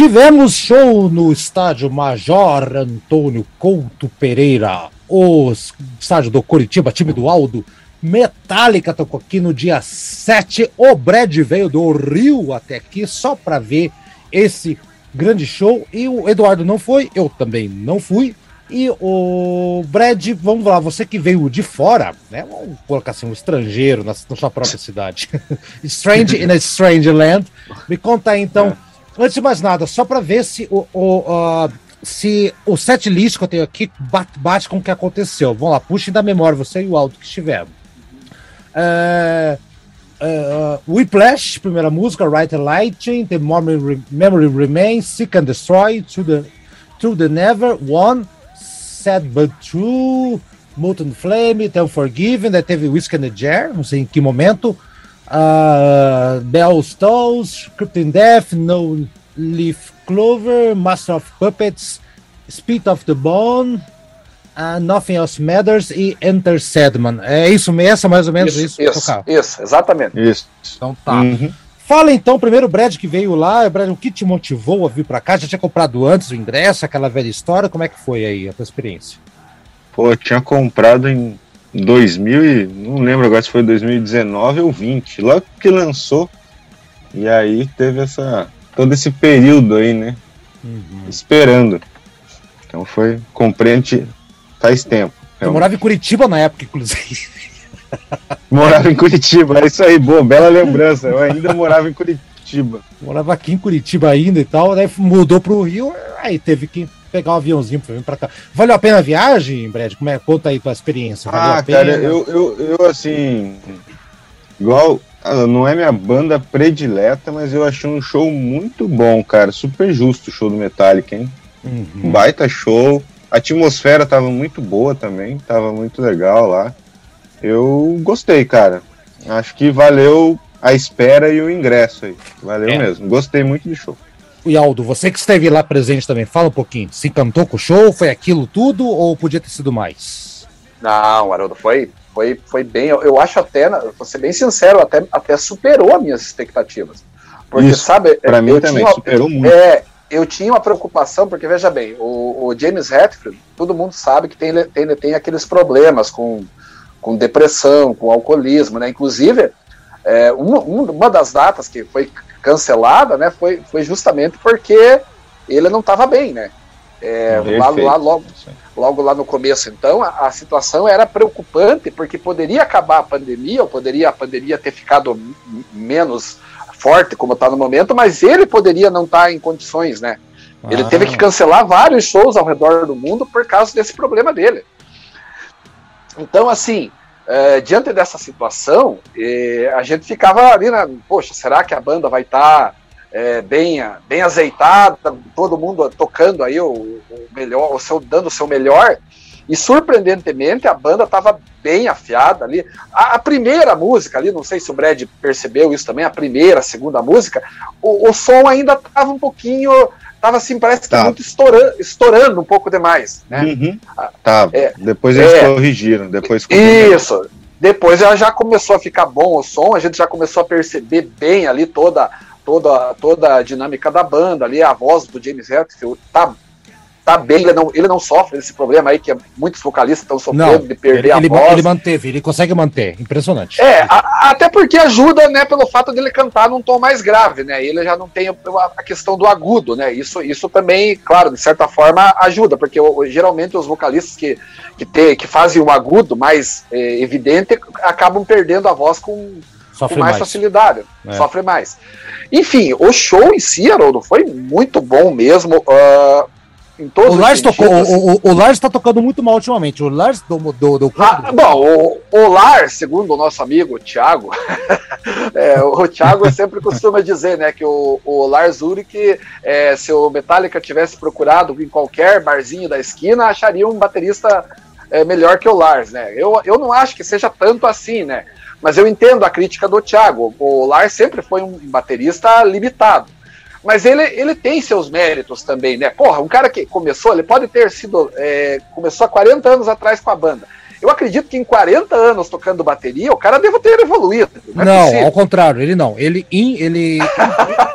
Tivemos show no estádio Major Antônio Couto Pereira, o estádio do Curitiba, time do Aldo. Metallica tocou aqui no dia 7. O Brad veio do Rio até aqui só para ver esse grande show. E o Eduardo não foi, eu também não fui. E o Brad, vamos lá, você que veio de fora, né? Vamos colocar assim, um estrangeiro na, na sua própria cidade. Strange in a Strange Land. Me conta aí, então, é. Antes de mais nada, só para ver se o, o, uh, se o set list que eu tenho aqui bate, bate, com o que aconteceu. Vamos lá, puxem da memória você e o Aldo que estiveram. Uh, uh, Whiplash, primeira música, Right Lighting, The Memory, Memory Remains, Seek and Destroy, To the, to the Never, One, Sad But True, Molten Flame, The Unforgiven, teve Whiskey and the Jar, não sei em que momento, uh, Bell Stalls, Cryptin Death, No Leaf Clover, Master of Puppets, Speed of the Bone, uh, Nothing Else Matters e Enter Sadman. É isso mesmo, mais ou menos isso? Isso, isso, isso exatamente. Isso. Então tá. Uhum. Fala então, primeiro o Brad que veio lá, Brad, o que te motivou a vir para cá? Já tinha comprado antes o ingresso, aquela velha história, como é que foi aí a tua experiência? Pô, eu tinha comprado em 2000 e não lembro agora se foi 2019 ou 20, logo que lançou. E aí teve essa todo esse período aí, né? Uhum. Esperando. Então foi compreende faz tempo. Eu morava em Curitiba na época, inclusive. Morava em Curitiba, é isso aí, boa, bela lembrança. Eu ainda morava em Curitiba. Morava aqui em Curitiba ainda e tal, daí mudou pro Rio, aí teve que pegar um aviãozinho pra vir pra cá. Valeu a pena a viagem, Brad? Como é? Conta aí tua experiência. Valeu ah, cara, eu, eu, eu assim. Igual. Ah, não é minha banda predileta, mas eu achei um show muito bom, cara. Super justo o show do Metallica, hein? Uhum. Baita show. A atmosfera tava muito boa também, tava muito legal lá. Eu gostei, cara. Acho que valeu a espera e o ingresso aí. Valeu é. mesmo. Gostei muito do show. E Aldo, você que esteve lá presente também, fala um pouquinho. Se encantou com o show? Foi aquilo tudo ou podia ter sido mais? Não, Haroldo, foi, foi, foi bem. Eu, eu acho até, vou ser bem sincero, até, até superou as minhas expectativas. Porque, Isso, sabe. Pra mim também, tinha, superou muito. É, eu tinha uma preocupação, porque veja bem, o, o James Hetfield, todo mundo sabe que tem, tem, tem aqueles problemas com, com depressão, com alcoolismo, né? Inclusive, é, uma, uma das datas que foi cancelada, né, foi, foi justamente porque ele não estava bem, né? É, lá, lá, logo, logo lá no começo, então, a, a, situação era preocupante, porque poderia acabar a pandemia, ou poderia a pandemia ter ficado menos forte como está no momento, mas ele poderia não estar tá em condições, né? Ah. Ele teve que cancelar vários shows ao redor do mundo por causa desse problema dele. Então, assim, é, diante dessa situação, é, a gente ficava ali, né, poxa, será que a banda vai estar tá, é, bem, bem azeitada, todo mundo tocando aí o, o melhor, o seu, dando o seu melhor? E surpreendentemente a banda estava bem afiada ali. A, a, primeira música ali, não sei se o Brad percebeu isso também, a primeira, a segunda música, o, o som ainda estava um pouquinho. Tava assim, parece que muito estourando, estourando um pouco demais. Né? Uhum. Tá. É, depois eles é, corrigiram. Depois isso. Depois ela já começou a ficar bom o som, a gente já começou a perceber bem ali toda toda, toda a dinâmica da banda ali, a voz do James Hetfield tá tá bem, ele não, ele não sofre desse problema aí que muitos vocalistas estão sofrendo não, de perder ele, a voz. Ele manteve, ele consegue manter, impressionante. É, a, até porque ajuda, né, pelo fato dele cantar num tom mais grave, né, ele já não tem a, a questão do agudo, né, isso, isso também, claro, de certa forma ajuda, porque geralmente os vocalistas que, que, te, que fazem o agudo mais é, evidente acabam perdendo a voz com, com mais, mais, facilidade, é. sofre mais. Enfim, o show em si, Haroldo, foi muito bom mesmo. Uh, em todos o Lars tocou, o, o, o, Lars tá tocando muito mal ultimamente. O Lars do, do, do ah, Bom, o, o Lars, segundo o nosso amigo Thiago, é, o Thiago sempre costuma dizer, né, que o, o Lars Ulrich, é, se o Metallica tivesse procurado em qualquer barzinho da esquina, acharia um baterista é, melhor que o Lars, né? Eu, eu não acho que seja tanto assim, né? Mas eu entendo a crítica do Thiago. O Lars sempre foi um baterista limitado mas ele, ele tem seus méritos também, né? Porra, um cara que começou, ele pode ter sido. É, começou há 40 anos atrás com a banda. eu acredito que em 40 anos tocando bateria, o cara deve ter evoluído. Não, é não ao contrário, ele não. Ele, in, ele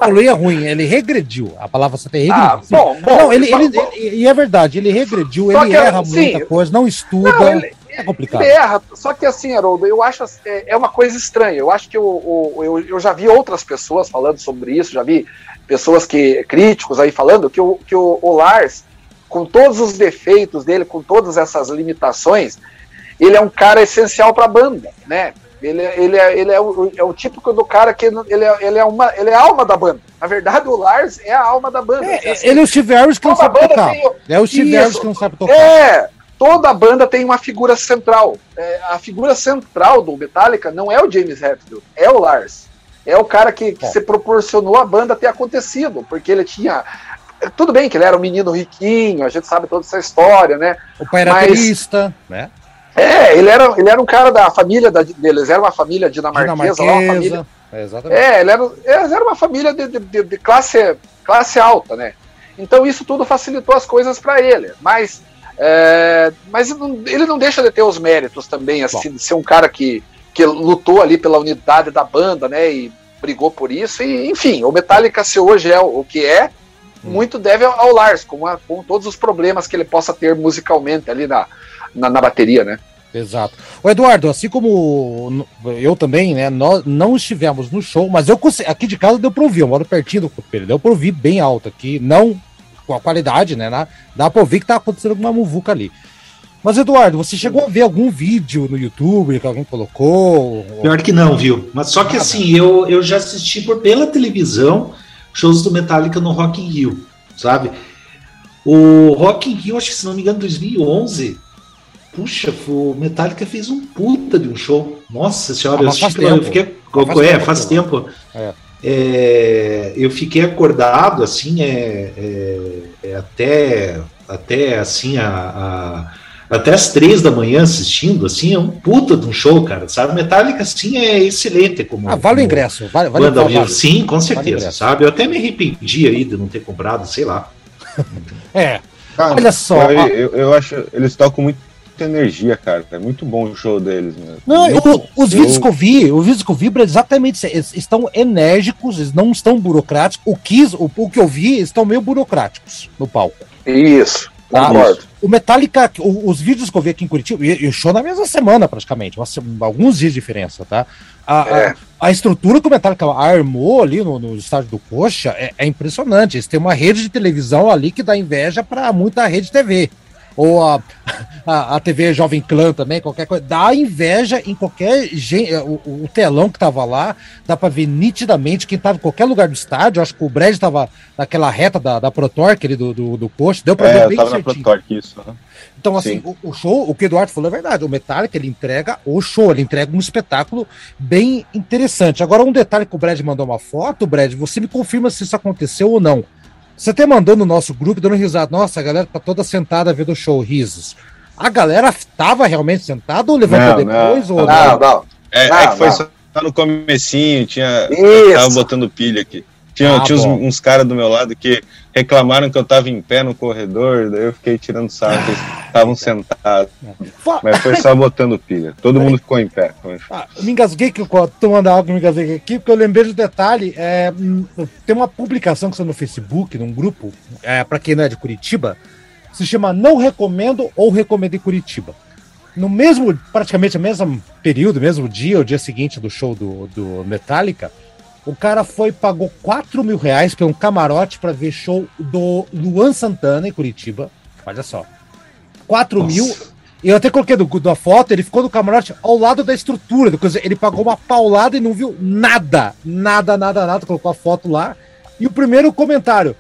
evoluía ruim, ele regrediu. A palavra você tem regrediu. Ah, bom, bom, não, ele, ele, ele, e é verdade, ele regrediu, ele erra muita coisa, não estuda. Não, ele, é complicado. Ele erra, só que assim, Haroldo, eu acho é, é uma coisa estranha. Eu acho que eu, eu, eu, já vi outras pessoas falando sobre isso, já vi pessoas que críticos aí falando que o, que o, o Lars, com todos os defeitos dele, com todas essas limitações, ele é um cara essencial para a banda, né? Ele, ele, é, ele é, o, é o típico do cara que ele é, ele, é uma, ele é a alma da banda. Na verdade, o Lars é a alma da banda. É, assim, ele é o Steve Harris que não sabe tocar. Tem, é o Steve Harris que não sabe tocar. É, toda a banda tem uma figura central. É, a figura central do Metallica não é o James Hetfield, é o Lars. É o cara que, que se proporcionou a banda ter acontecido, porque ele tinha. Tudo bem que ele era um menino riquinho, a gente sabe toda essa história, né? O pai era Mas, né? É, ele era, ele era um cara da família da, deles, era uma família dinamarquesa, dinamarquesa lá, uma família. É, exatamente. É, ele era, eles uma família de, de, de, classe, classe alta, né? Então isso tudo facilitou as coisas para ele. Mas é, mas ele não deixa de ter os méritos também, assim, de ser um cara que, que lutou ali pela unidade da banda, né? E brigou por isso. E, enfim, o Metallica, se hoje é o que é, hum. muito deve ao Lars, com, a, com todos os problemas que ele possa ter musicalmente ali na, na, na bateria, né? Exato. O Eduardo, assim como eu também, né? Nós não estivemos no show, mas eu aqui de casa deu pra ouvir, eu moro pertinho do Copeiro, deu pra ouvir bem alto aqui, não com a qualidade, né? Dá pra ouvir que tá acontecendo alguma muvuca ali. Mas, Eduardo, você chegou a ver algum vídeo no YouTube que alguém colocou? Pior que não, viu? Mas só que assim, eu, eu já assisti por, pela televisão shows do Metallica no Rock in Rio, sabe? O Rock in Rio, acho que se não me engano, 2011. Puxa, o Metallica fez um puta de um show. Nossa senhora, ah, eu, assisti, eu fiquei. Faz é, tempo, faz tempo. É. É, eu fiquei acordado assim é, é, é até até assim a, a, até as três da manhã assistindo assim é um puta de um show cara sabe Metallica assim é excelente como ah, vale como o ingresso vale, vale, banda, vale. sim com certeza vale sabe eu até me arrependi aí de não ter comprado sei lá é Cara, Olha só. Eu, eu, eu, acho eles tocam muito muita energia, cara. É muito bom o show deles. Né? Não, o, os vídeos que eu vi, os vídeos que eu vi, exatamente eles estão enérgicos, eles não estão burocráticos. O que, o, o que eu vi, estão meio burocráticos no palco. Isso. Tá? O Metallica, os vídeos que eu vi aqui em Curitiba, e o show na mesma semana praticamente, alguns dias de diferença, tá? A, é. a, a, estrutura que o Metallica armou ali no, no estádio do Coxa é, é, impressionante. Eles têm uma rede de televisão ali que dá inveja para muita rede TV ou a, a, a, TV Jovem Clã também, qualquer coisa, dá inveja em qualquer gente, o, o, telão que tava lá, dá para ver nitidamente quem tava em qualquer lugar do estádio, acho que o Brad tava naquela reta da, da Protorque ali do, do, do coxo, deu para é, ver bem tava certinho. na Protorque, isso. Né? Então, assim, o, o, show, o que o Eduardo falou é verdade, o Metallica, ele entrega o show, ele entrega um espetáculo bem interessante. Agora, um detalhe que o Brad mandou uma foto, Brad, você me confirma se isso aconteceu ou não. Você até mandou no nosso grupo dando risada. Nossa, a galera tá toda sentada vendo o show, risos. A galera tava realmente sentada ou levantou não, depois? Não, ou não, não. não. É, não, é que foi não. só no comecinho, tinha. Isso. Tava botando pilha aqui. Tinha, ah, tinha uns, uns caras do meu lado que reclamaram que eu tava em pé no corredor, daí eu fiquei tirando sarro, eles estavam sentados. Mas foi só botando pilha. Todo mundo ficou em pé. Ah, me engasguei que eu tô mandando algo me engasguei aqui, porque eu lembrei do detalhe. É, tem uma publicação que está no Facebook, num grupo, é, para quem não é de Curitiba, se chama Não Recomendo ou Recomendo em Curitiba. No mesmo, praticamente no mesmo período, mesmo dia, o dia seguinte do show do, do Metallica, o cara foi pagou 4 mil reais por um camarote para ver show do Luan Santana em Curitiba. Olha só. 4 Nossa. mil. Eu até coloquei do, da foto, ele ficou no camarote ao lado da estrutura. Ele pagou uma paulada e não viu nada. Nada, nada, nada. Colocou a foto lá. E o primeiro comentário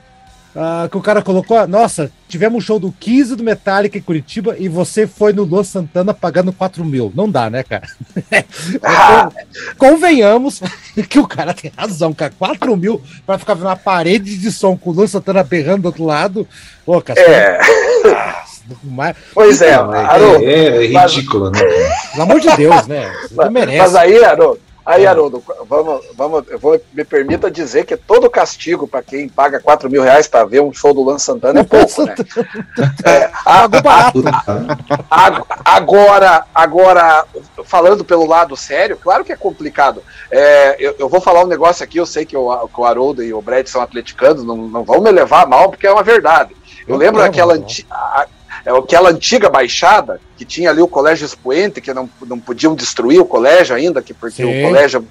uh, que o cara colocou: Nossa, tivemos um show do 15 do Metallica em Curitiba e você foi no Luan Santana pagando 4 mil. Não dá, né, cara? Convenhamos que o cara tem razão, cara. 4 mil pra ficar vendo uma parede de som com o Luan Santana berrando do outro lado. Pô, cara. É. Mas, pois é, Haroldo, é, é, ridículo, mas... né? Pelo amor de Deus, né? Mas, mas aí, Haroldo, Aí, Haroldo, vamos, vamos, eu vou, me permita dizer que todo castigo para quem paga 4 mil reais para ver um show do Luan Santana é pouco, né? é, a, a, agora, agora, falando pelo lado sério, claro que é complicado. É, eu, eu, vou falar um negócio aqui, eu sei que o, que o Haroldo e o Brad são atleticanos, não, não vão me levar mal, porque é uma verdade. Eu, lembro aquela, é aquela antiga baixada que tinha ali o colégio expoente, que não, não podiam destruir o colégio ainda, que porque Sim. o colégio.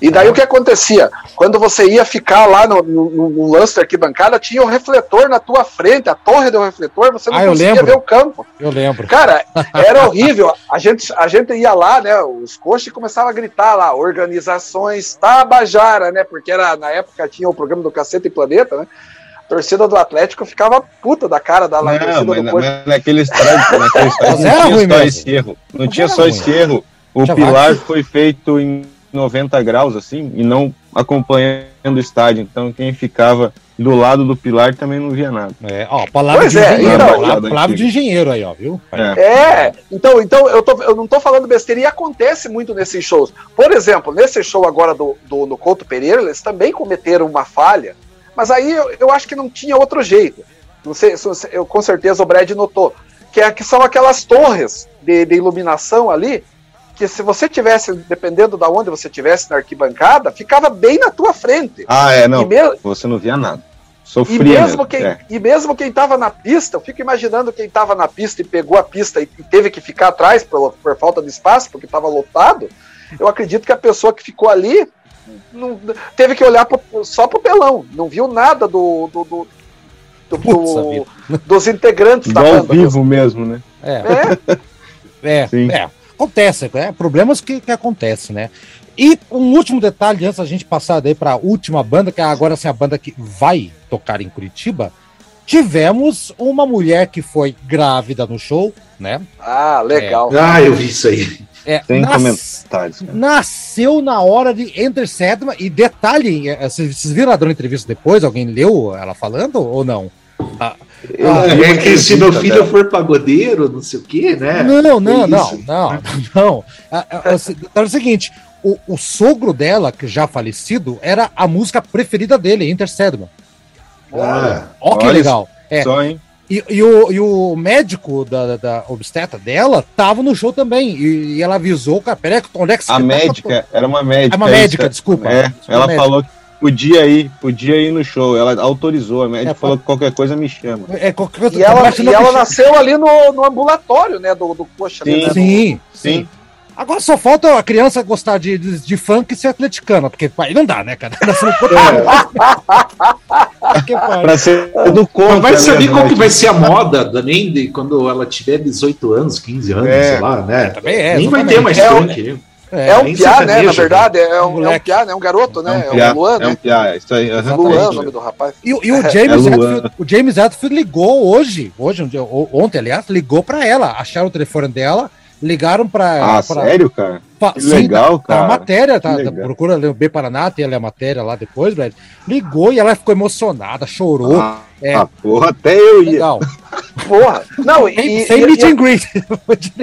E daí o que acontecia? Quando você ia ficar lá no, no, no lance da arquibancada, tinha o um refletor na tua frente, a torre do refletor, você não ah, conseguia ver o campo. Eu lembro. Cara, era horrível. A gente, a gente ia lá, né? Os coxos começavam a gritar lá, organizações Tabajara, né? Porque era, na época tinha o programa do Cacete e Planeta, né? Torcida do Atlético ficava puta da cara da não, torcida mas, do mas naquele estádio, naquele estádio não tinha só esse erro. Não, tinha só esse erro. O pilar foi feito em 90 graus, assim, e não acompanhando o estádio. Então quem ficava do lado do pilar também não via nada. É, ó, palavra pois de é, engenheiro, então, palavra, palavra de engenheiro aí, ó, viu? É, é então, então eu, tô, eu não tô falando besteira e acontece muito nesses shows. Por exemplo, nesse show agora do, do no Couto Pereira, eles também cometeram uma falha mas aí eu, eu acho que não tinha outro jeito. Não sei, eu, com certeza o Brad notou. Que, é, que são aquelas torres de, de iluminação ali, que se você tivesse, dependendo da de onde você tivesse na arquibancada, ficava bem na tua frente. Ah, é, não. Você não via nada. Sofria, e mesmo quem é. e mesmo quem estava na pista, eu fico imaginando quem estava na pista e pegou a pista e, e teve que ficar atrás por, por falta de espaço, porque estava lotado. Eu acredito que a pessoa que ficou ali não, teve que olhar pro, só pro telão, não viu nada do, do, do, do, do dos integrantes da banda. ao vivo mesmo, né? É. É, é, é acontece, é problemas que, que acontecem, né? E um último detalhe antes da gente passar daí para a última banda, que é agora assim, a banda que vai tocar em Curitiba. Tivemos uma mulher que foi grávida no show, né? Ah, legal. É, ah, eu vi isso aí. É, Sem nas... comentários. Nasceu na hora de Enter Sedma. E detalhe, é, vocês viram a dona entrevista depois? Alguém leu ela falando ou não? Ah, ah, é que se meu filho dela. for pagodeiro, não sei o quê, né? Não, não, não, não, não, não. É o seguinte, o, o, sogro dela, que já falecido, era a música preferida dele, Enter Sedma. Ah, Ó, que legal. É, só, hein? E, e, o, e o médico da, da obstetra dela tava no show também. E, e ela avisou, cara, peraí, onde é que você A tá médica, era uma médica. É uma médica, desculpa. É, ela médica. falou que podia ir, podia ir no show. Ela autorizou, a médica é, falou que qualquer coisa me chama. É, qualquer coisa, e ela, e ela nasceu ali no, no ambulatório, né, do, do Coxa. Sim, né, sim, sim. sim. Agora só falta a criança gostar de, de, de funk e ser atleticana, porque aí não dá, né, cara? É. pra ser do contra. Vai saber qual que vai ser a moda também de quando ela tiver 18 anos, 15 anos, é. sei lá, né? Também é. Nem vai ter mais é funk, né? É, é um piá, né? Na verdade, é um, é um piá, né? Um garoto, né? É um, piá, é um Luan, né? É um piá, isso aí. É Luan, o nome do rapaz. E, e o, James é Hetfield, o James Hetfield ligou hoje, hoje, ontem, aliás, ligou pra ela, acharam o telefone dela, ligaram pra. Ah, pra... sério, cara? Que Sim, legal, tá, cara. A matéria, tá, tá, procura o B Paraná, tem ali a matéria lá depois, velho. Ligou e ela ficou emocionada, chorou. Ah, é. ah porra, até eu ia. Legal. Porra, não, e. Sem meet and greet.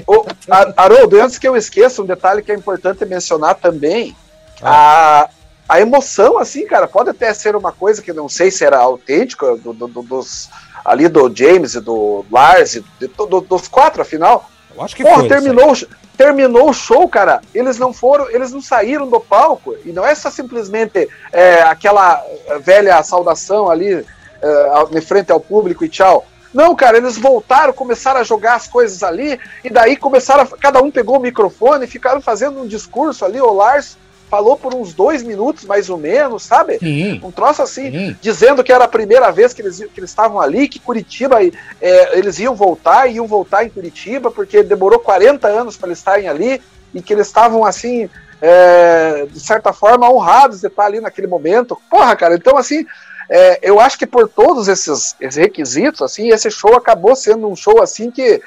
Haroldo, antes que eu esqueça, um detalhe que é importante mencionar também. Ah. A, a emoção, assim, cara, pode até ser uma coisa que não sei se era autêntica do, do, do, dos ali do James e do Lars, e de, dos quatro, afinal. Eu acho que Porra, foi, terminou, terminou o show, cara. Eles não foram, eles não saíram do palco. E não é só simplesmente é, aquela velha saudação ali é, frente ao público e tchau. Não, cara, eles voltaram, começaram a jogar as coisas ali, e daí começaram a, Cada um pegou o microfone e ficaram fazendo um discurso ali, o Lars falou por uns dois minutos, mais ou menos, sabe? Sim. Um troço assim, Sim. dizendo que era a primeira vez que eles, que eles estavam ali, que Curitiba, é, eles iam voltar, iam voltar em Curitiba, porque demorou 40 anos para eles estarem ali, e que eles estavam assim, é, de certa forma, honrados de estar ali naquele momento. Porra, cara, então assim. É, eu acho que por todos esses, esses requisitos, assim, esse show acabou sendo um show assim que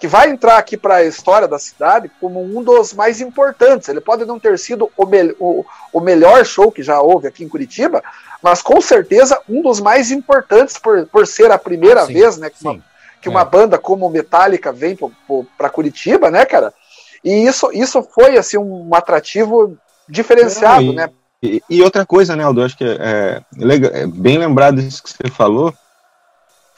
que vai entrar aqui para a história da cidade como um dos mais importantes. Ele pode não ter sido o, me o, o, melhor show que já houve aqui em Curitiba, mas com certeza um dos mais importantes por, por ser a primeira ah, vez né, que, uma, que é. uma banda como Metallica vem para Curitiba, né, cara? E isso, isso foi assim um atrativo diferenciado, Não, e, né? E, e, outra coisa, né, Aldo, acho que é, é, legal, é bem lembrado isso que você falou.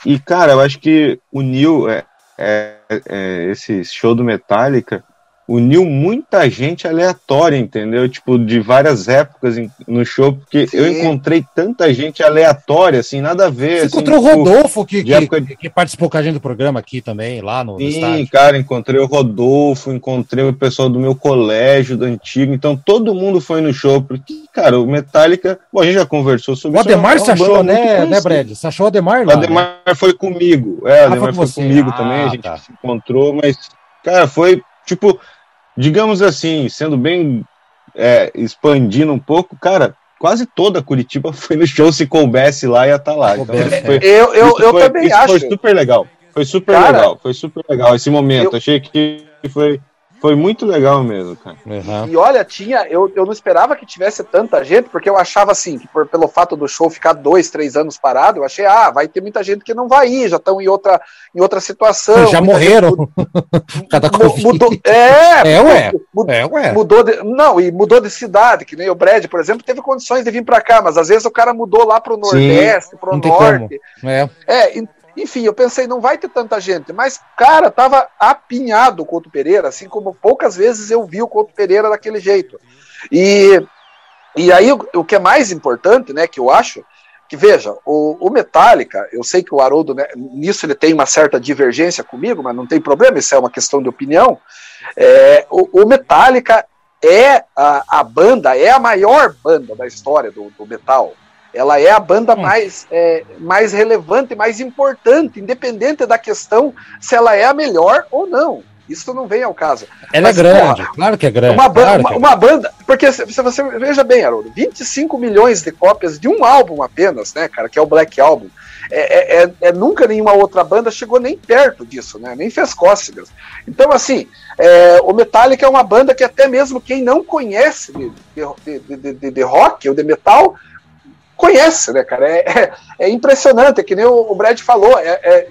E, cara, eu acho que o Neil, é, é, é, esse show do Metallica, uniu muita gente aleatória, entendeu? Tipo, de várias épocas no show, porque Sim. eu encontrei tanta gente aleatória, assim, nada a ver. Você assim, encontrou o tipo, Rodolfo, que, que, época... que, participou com a gente do programa aqui também, lá no, Sim, cara, encontrei o Rodolfo, encontrei o pessoal do meu colégio, do antigo, então todo mundo foi no show, porque, cara, o Metallica, bom, a gente já conversou sobre o isso. O Ademar você achou, né, né, Brad? Você achou o Ademar lá? O Ademar né? foi comigo, é, o ah, Ademar foi, foi comigo ah, também, a gente tá. se encontrou, mas, cara, foi, tipo digamos assim, sendo bem é, expandindo um pouco, cara, quase toda Curitiba foi no show se coubesse lá ia estar tá lá. Então, foi, eu eu, eu foi, também acho. Foi super legal. Foi super cara, legal. Foi super legal esse momento. Eu, Achei que foi foi muito legal mesmo, cara. Uhum. E olha, tinha. Eu, eu não esperava que tivesse tanta gente, porque eu achava assim, que por, pelo fato do show ficar dois, três anos parado, eu achei, ah, vai ter muita gente que não vai ir, já estão em outra, em outra situação. Já morreram. Cada mudou, é, é, ué. Mudou, é, ué. Mudou de, não, e mudou de cidade, que nem o Brad, por exemplo, teve condições de vir para cá, mas às vezes o cara mudou lá para o Nordeste, para o Norte. É. é, enfim, eu pensei, não vai ter tanta gente, mas, cara, tava apinhado o Couto Pereira, assim como poucas vezes eu vi o Couto Pereira daquele jeito. E, e aí, o, o que é mais importante, né, que eu acho, que veja, o, o Metallica, eu sei que o Haroldo, né, nisso ele tem uma certa divergência comigo, mas não tem problema, isso é uma questão de opinião. É, o, o Metallica é a, a banda, é a maior banda da história do, do metal. Ela é a banda hum. mais, é, mais relevante, mais importante, independente da questão se ela é a melhor ou não. Isso não vem ao caso. Ela é Mas, é grande, porra, claro que é grande. Uma, claro uma, é uma banda. Porque se, se, você veja bem, Haroldo, 25 milhões de cópias de um álbum apenas, né, cara, que é o Black Album. É, é, é, é nunca nenhuma outra banda chegou nem perto disso, né? Nem fez cócegas. Então, assim, é, o Metallica é uma banda que até mesmo quem não conhece de, de, de, de rock ou de metal conhece, né, cara? É, é, é impressionante, é que nem o, o Brad falou, é, é,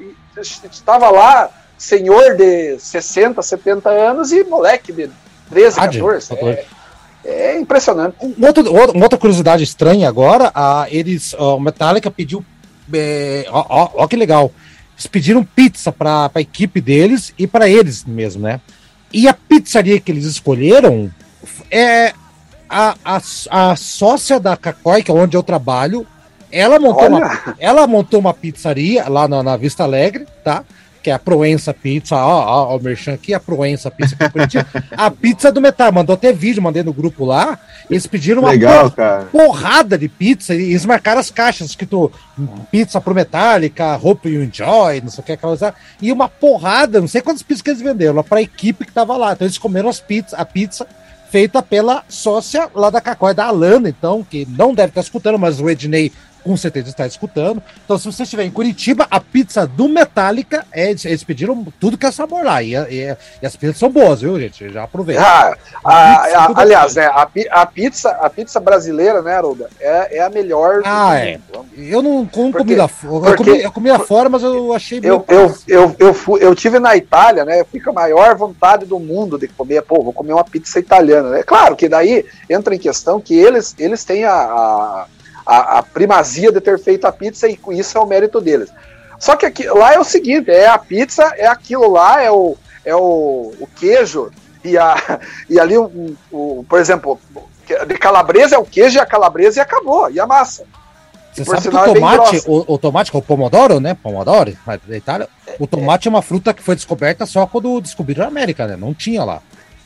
estava lá senhor de 60, 70 anos e moleque de 13, ah, 14. É, é, impressionante. Uma outra, uma outra curiosidade estranha agora, a, eles, o Metallica pediu, é, ó, ó, ó, que legal, eles pediram pizza para a equipe deles e para eles mesmo, né? E a pizzaria que eles escolheram é a, a, a sócia da Cacói, que é onde eu trabalho, ela montou, uma, ela montou uma pizzaria lá na, na, Vista Alegre, tá? Que é a Proença Pizza, ó, ó, ó o merchan aqui, a Proença Pizza A pizza do Metal, mandou até vídeo, mandei no grupo lá. Eles pediram uma Legal, porrada de pizza e eles marcaram as caixas, escrito pizza pro Metallica, Hope You Enjoy, não sei o que, aquela E uma porrada, não sei quantas pizzas que eles venderam, lá pra equipe que tava lá. Então eles comeram as pizza, a pizza feita pela sócia lá da Cacói, da Alana, então, que não deve estar escutando, mas o Ednei com certeza está escutando. Então, se você estiver em Curitiba, a pizza do Metallica, é, eles pediram tudo que é sabor lá. E, e, e as pizzas são boas, viu, gente? Já aproveita. Ah, a, a, a, aliás, né, a, pizza, a pizza brasileira, né, Aruda, é, é a melhor. Ah, é. Eu não como porque, comida eu, comi, eu comia fora, mas eu achei eu, eu, eu, eu, fui, eu tive na Itália, né? Eu com a maior vontade do mundo de comer, pô, vou comer uma pizza italiana, né? Claro que daí entra em questão que eles, eles têm a, a a, primazia de ter feito a pizza e isso é o mérito deles. Só que aqui, lá é o seguinte, é a pizza, é aquilo lá, é o, é o, o queijo e, a, e ali, o, o, por exemplo, de calabresa é o queijo e a calabresa e acabou, e a massa. Você sabe que o é tomate, é o, o, tomate, o pomodoro, né? Pomodoro, da Itália, o tomate é, é uma fruta que foi descoberta só quando descobriram a América, né? Não tinha lá.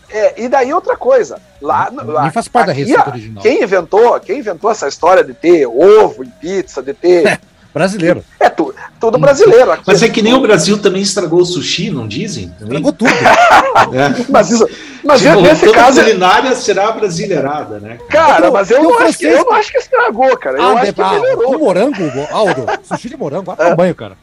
É, e daí outra coisa, lá, lá faz parte aqui, da receita original. Quem inventou, quem inventou essa história de ter ovo em pizza, de ter brasileiro. É tu, tudo brasileiro. Aqui mas é que nem o Brasil também estragou o sushi, não dizem? Também? Estragou tudo. é. Mas, isso, mas tipo, nesse caso. A culinária será brasileirada, né? Cara, mas eu, não acho, que, eu não acho que estragou, cara. Eu ah, acho que ah, melhorou. morango, Aldo, sushi de morango, vai é. banho, cara.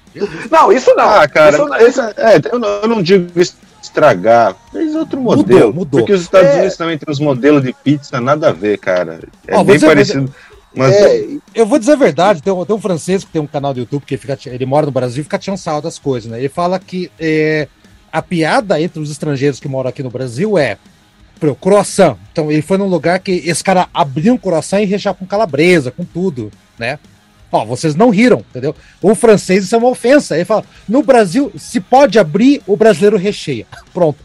Não, isso não. Ah, cara, isso, isso, é, eu, não, eu não digo isso estragar. Fez outro modelo. Mudou, mudou. Porque os Estados é... Unidos também tem os modelos de pizza, nada a ver, cara. É oh, bem parecido. Mas... É, eu vou dizer a verdade, tem um, tem um, francês que tem um canal do YouTube que fica, ele mora no Brasil e fica tirando sal das coisas, né? Ele fala que é, a piada entre os estrangeiros que moram aqui no Brasil é Pro croissant. Então ele foi num lugar que esse cara abriu um croissant e recheava com calabresa, com tudo, né? Ó, vocês não riram, entendeu? O francês isso é uma ofensa. Ele fala: no Brasil, se pode abrir, o brasileiro recheia. Pronto.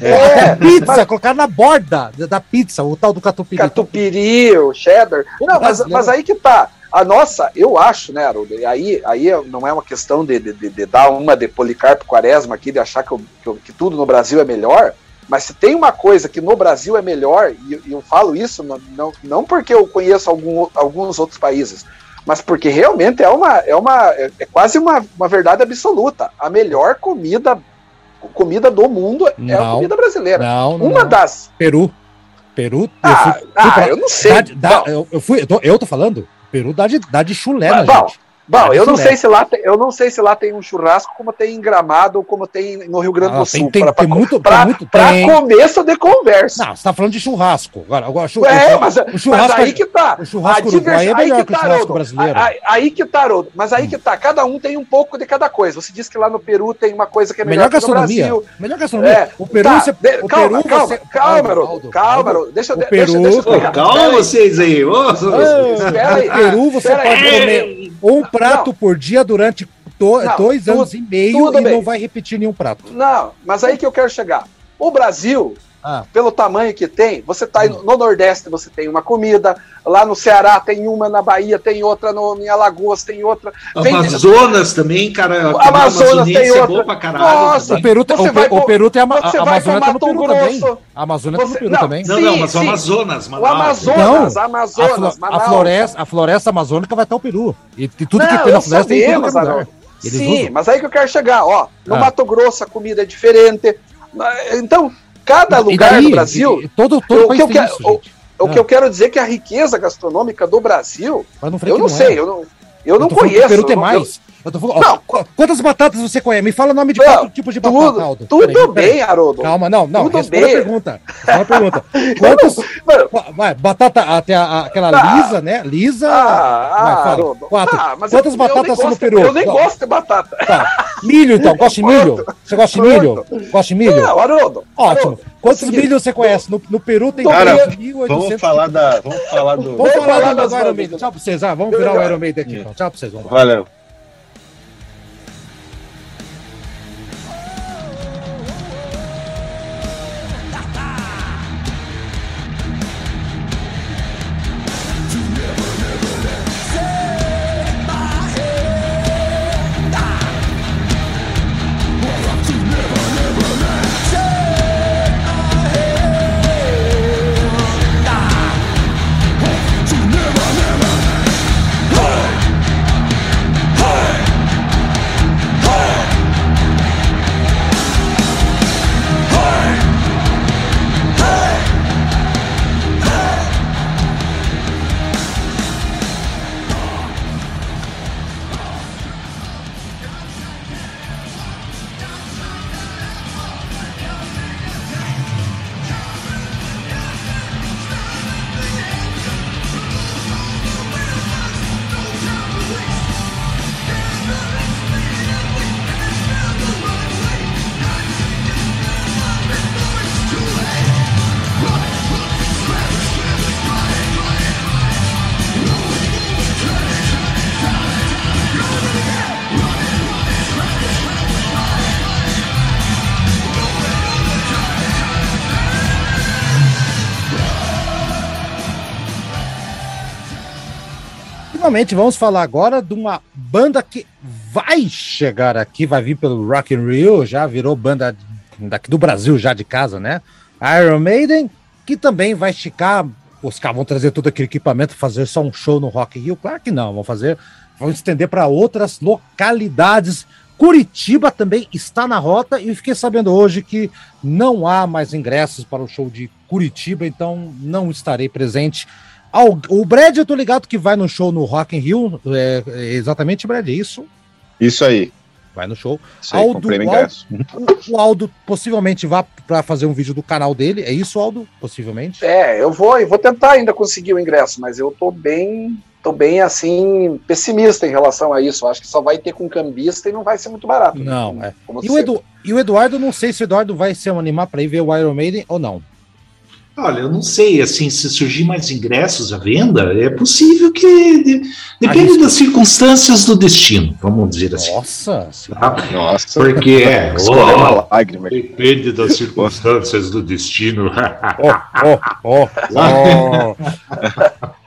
É, pizza, mas... colocar na borda da pizza, o tal do catupiry. Catupiry, o cheddar. O não, mas, mas aí que tá. A nossa, eu acho, né, Haroldo? E aí, aí não é uma questão de, de, de, de dar uma de Policarpo Quaresma aqui, de achar que, eu, que, eu, que, tudo no Brasil é melhor, mas se tem uma coisa que no Brasil é melhor, e, e eu falo isso não, não, não porque eu conheço algum, alguns outros países, mas porque realmente é uma é uma é, é quase uma, uma verdade absoluta. A melhor comida comida do mundo é não, a comida brasileira. Não, uma não. das Peru. Peru. Ah, eu, fui, fui ah, pra, eu não sei. Eu, eu, fui, eu tô, eu tô falando. Peru dá de, dá de chulé na gente. Bom, eu não sei se lá tem, eu não sei se lá tem um churrasco como tem em Gramado ou como tem no Rio Grande do Sul. Tem, pra, tem, muito, pra, muito pra começo de conversa. Não, você tá falando de churrasco. Agora, agora é, mas, o churrasco, mas aí que tá. O churrasco a divers... é melhor que, que tá, o churrasco brasileiro. Aí, aí que tá, Rodo. Mas aí hum. que tá. Cada um tem um pouco de cada coisa. Você disse que lá no Peru tem uma coisa que é melhor, melhor que no Brasil. Melhor gastronomia. É, o Peru, tá, você, o calma, Peru calma, você... calma, Rodo. Calma, Rodo. Deixa, o Peru, deixa, Calma vocês aí. Espera aí. O Peru você pode comer um prato por dia durante do, não, dois tudo, anos e meio e bem. não vai repetir nenhum prato. Não, mas aí que eu quero chegar. O Brasil, ah. pelo tamanho que tem, você tá hum. no Nordeste, você tem uma comida, lá no Ceará tem uma, na Bahia tem outra, no, em Alagoas tem outra. Amazonas tem, também, cara. Amazonas tem outra. É bom pra caralho, Nossa, o Peru, o, vai, o Peru tem a, a Amazônia tá no Peru Grosso. também. A Amazônia tá no Peru não, também. Não, não, mas sim, o Amazonas, Manaus. O Amazonas, não, Amazonas, a, a, floresta, a floresta amazônica vai estar o Peru. E, e tudo não, que tem na floresta tem tudo eles Sim, usam. mas aí que eu quero chegar, ó. No ah. Mato Grosso a comida é diferente. Então, cada lugar daí, do Brasil. E, todo todo o, que eu quero, isso, o, o que eu quero dizer é que a riqueza gastronômica do Brasil. eu não, sei, é. eu não, eu não conheço. O Peru tem mais. Eu tô falando, não, ó, quantas batatas você conhece? Me fala o nome de quatro tipos de batata, tudo, Aldo. Tudo peraí, bem, peraí. Haroldo. Calma, não, não. Tudo responda bem. a pergunta. Responda a pergunta. Quantas. vai, batata, até a, aquela ah, lisa, né? Lisa. Ah, vai, fala. Haroldo. Quatro. Ah, Quantas batatas são no Peru? Eu nem gosto de batata. Tá. Milho, então. Gosta de milho? Você gosta de milho? Gosta de milho? Não, Haroldo. Ótimo. Quantos milhos você conhece? No, no Peru tem Cara, 3.800. Vamos falar da. Vamos falar do. Vamos falar do Iron Maiden. Tchau pra vocês. Ah, vamos virar o Iron Maiden aqui. Então. Tchau pra vocês. Valeu. Finalmente vamos falar agora de uma banda que vai chegar aqui, vai vir pelo Rock in Rio, já virou banda daqui do Brasil, já de casa, né? Iron Maiden, que também vai esticar, os caras vão trazer todo aquele equipamento, fazer só um show no Rock in Rio? Claro que não, vão fazer, vão estender para outras localidades. Curitiba também está na rota e fiquei sabendo hoje que não há mais ingressos para o show de Curitiba, então não estarei presente o Brad, eu tô ligado que vai no show no Rock in Rio. É, é exatamente, Brad, é isso? Isso aí. Vai no show. Isso aí, Aldo, Aldo, o Aldo possivelmente vá para fazer um vídeo do canal dele. É isso, Aldo? Possivelmente? É, eu vou, eu vou tentar ainda conseguir o ingresso, mas eu tô bem, tô bem assim pessimista em relação a isso. acho que só vai ter com cambista e não vai ser muito barato. Não, né? é. E o, Edu, e o, Eduardo, não sei se o Eduardo vai se animar para ir ver o Iron Maiden ou não. Olha, eu não sei, assim, se surgir mais ingressos à venda, é possível que. De, depende das circunstâncias do destino, vamos dizer assim. Nossa! Tá? Nossa! Porque é. Uma lágrima. Depende das circunstâncias do destino. oh, oh, oh,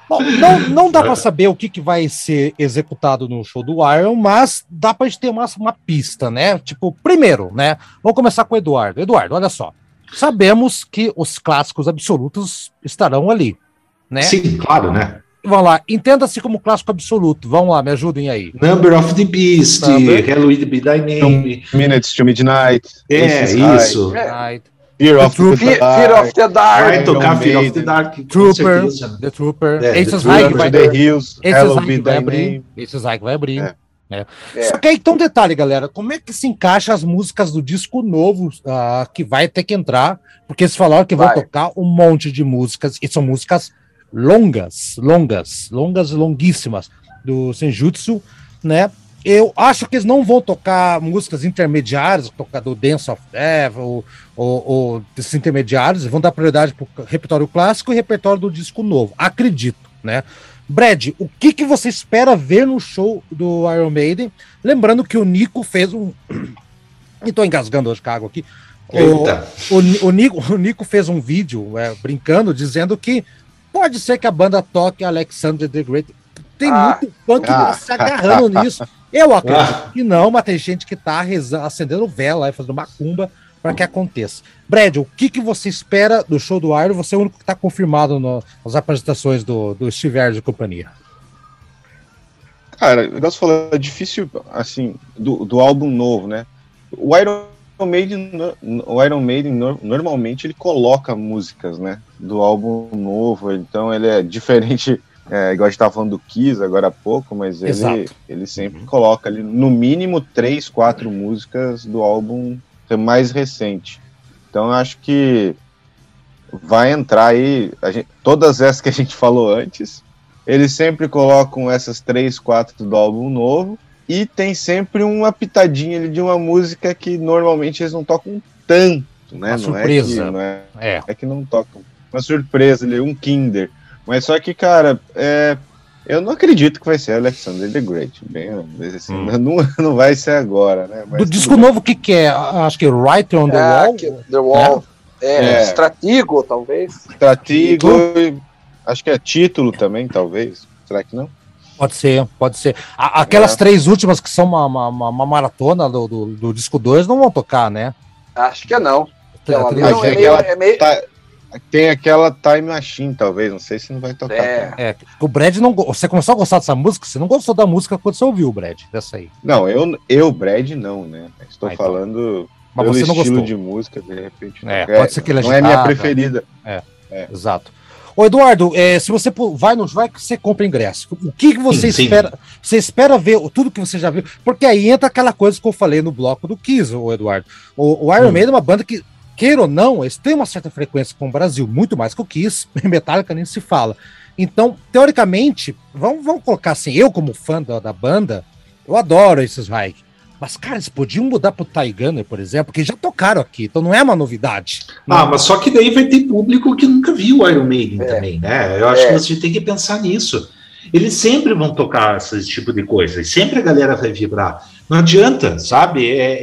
Bom, não, não dá para saber o que, que vai ser executado no show do Iron, mas dá para gente ter uma, uma pista, né? Tipo, primeiro, né? Vamos começar com o Eduardo. Eduardo, olha só sabemos que os clássicos absolutos estarão ali, né? Sim, claro, né? Vamos lá, entenda-se como clássico absoluto. Vamos lá, me ajudem aí. Number of the Beast, Halloween Be Thy Name. Minutes to Midnight. É, isso. Midnight. Fear of, the, Fear of the Dark. Vai tocar Fear of the Dark. Trooper. The Trooper. É, Esses vai, vai, The abrir. Esses vai abrir. É. É. Só que aí, então, detalhe, galera, como é que se encaixa as músicas do disco novo uh, que vai ter que entrar? Porque eles falaram que vai. vão tocar um monte de músicas, e são músicas longas, longas, longas, longuíssimas, do Senjutsu, né? Eu acho que eles não vão tocar músicas intermediárias, tocar do Dance of Death, ou, ou, ou desses intermediários, vão dar prioridade para o repertório clássico e repertório do disco novo. Acredito, né? Brad, o que, que você espera ver no show do Iron Maiden? Lembrando que o Nico fez um. Estou engasgando hoje com a água aqui. O, o, o, Nico, o Nico fez um vídeo é, brincando, dizendo que pode ser que a banda toque Alexander the Great. Tem ah, muito funk ah, se agarrando nisso. Eu acredito ah, que não, mas tem gente que tá acendendo vela, fazendo macumba para que aconteça. Brad, o que, que você espera do show do Iron? Você é o único que está confirmado no, nas apresentações do, do Steve e companhia. Cara, o negócio falou, é difícil, assim, do, do álbum novo, né? O Iron Maiden, o Iron Maiden normalmente ele coloca músicas, né, do álbum novo, então ele é diferente, é, igual a gente estava falando do Kiss agora há pouco, mas ele, ele sempre uhum. coloca ali no mínimo três, quatro músicas do álbum mais recente. Então eu acho que vai entrar aí, gente, todas essas que a gente falou antes, eles sempre colocam essas três, quatro do álbum novo, e tem sempre uma pitadinha de uma música que normalmente eles não tocam tanto, né? Uma não surpresa. É que, não é, é. é que não tocam. Uma surpresa, um Kinder. Mas só que, cara, é, eu não acredito que vai ser Alexander the Great. Bem, assim, hum. não, não vai ser agora, né? Mas Do disco novo, o que, que é? Acho que Right on the é, Wall. The Wall. É, é, é. Stratigo, talvez. Stratigo, acho que é título também, talvez. Será que não? Pode ser, pode ser. aquelas é. três últimas que são uma, uma, uma maratona do, do, do, disco 2 não vão tocar, né? Acho que é não. Não, é meio, é meio... Tá, tem aquela Time Machine, talvez, não sei se não vai tocar. É. é. o Brad não. Você começou a gostar dessa música? Você não gostou da música quando você ouviu o Brad, dessa aí? Não, eu, eu Brad, não, né? Estou ah, então. falando Mas pelo você não estilo gostou. de música, de repente. É, pode ser que ele Não é minha preferida. É, é. exato. Ô Eduardo, é, se você vai no vai que você compra ingresso. O que, que você sim, espera? Sim. Você espera ver tudo que você já viu? Porque aí entra aquela coisa que eu falei no bloco do Kiss, o Eduardo. O, o Iron hum. Maiden é uma banda que queira ou não, eles têm uma certa frequência com o Brasil, muito mais que o Kiss, Metallica nem se fala. Então, teoricamente, vamos, vamos colocar assim, eu como fã da, da banda, eu adoro esses Reich. Mas, cara, eles podiam mudar pro Ty Gunner, por exemplo, que já tocaram aqui, então não é uma novidade. Ah, mas só que daí vai ter público que nunca viu o Iron Maiden é. também, né? Eu acho é. que você tem que pensar nisso. Eles sempre vão tocar esse tipo de coisa, e sempre a galera vai vibrar. Não adianta, sabe? É,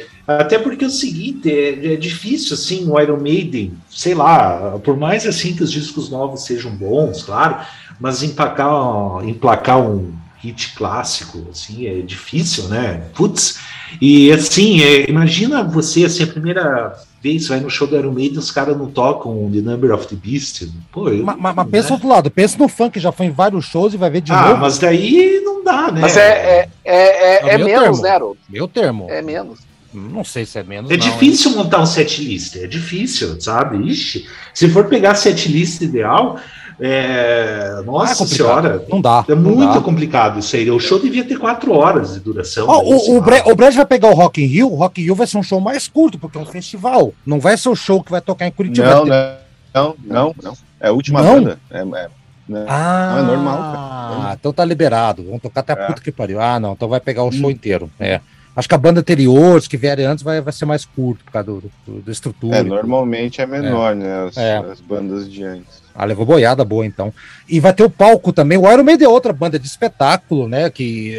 é até porque é o seguinte, é, é, difícil, assim, o Iron Maiden, sei lá, por mais assim que os discos novos sejam bons, claro, mas emplacar, emplacar um hit clássico, assim, é difícil, né? Putz, e assim, é, imagina você, assim, a primeira vez vai no show do Iron Maiden, os caras não tocam The Number of the Beast. Pô, eu, mas, mas pensa né? outro lado, pensa no funk que já foi em vários shows e vai ver de ah, novo. Ah, mas daí não dá, né? Mas é, é, é, é, é menos, termo. né? Meu termo. É menos. Não sei se é menos. É não, difícil hein? montar um set list, é difícil, sabe? Ixi, se for pegar set list ideal, é... Nossa é senhora, não dá. É muito dá. complicado isso aí. O show devia ter quatro horas de duração. Oh, o, o, Bre o Brad vai pegar o Rock in Rio, o Rock in Rio vai ser um show mais curto, porque é um festival. Não vai ser o show que vai tocar em Curitiba. Não, não, não, não. É a última não? banda. É, é, né? Ah, não é normal. Cara. então tá liberado. Vamos tocar até a é. puta que pariu. Ah, não, então vai pegar o show hum. inteiro. É. Acho que a banda anterior, os que vierem antes, vai, vai ser mais curto por causa do, do, do estrutura. É, normalmente é menor, é. né? As, é. as, bandas de antes. Ah, levou boiada boa, então. E vai ter o palco também. O Iron Maiden é outra banda de espetáculo, né? Que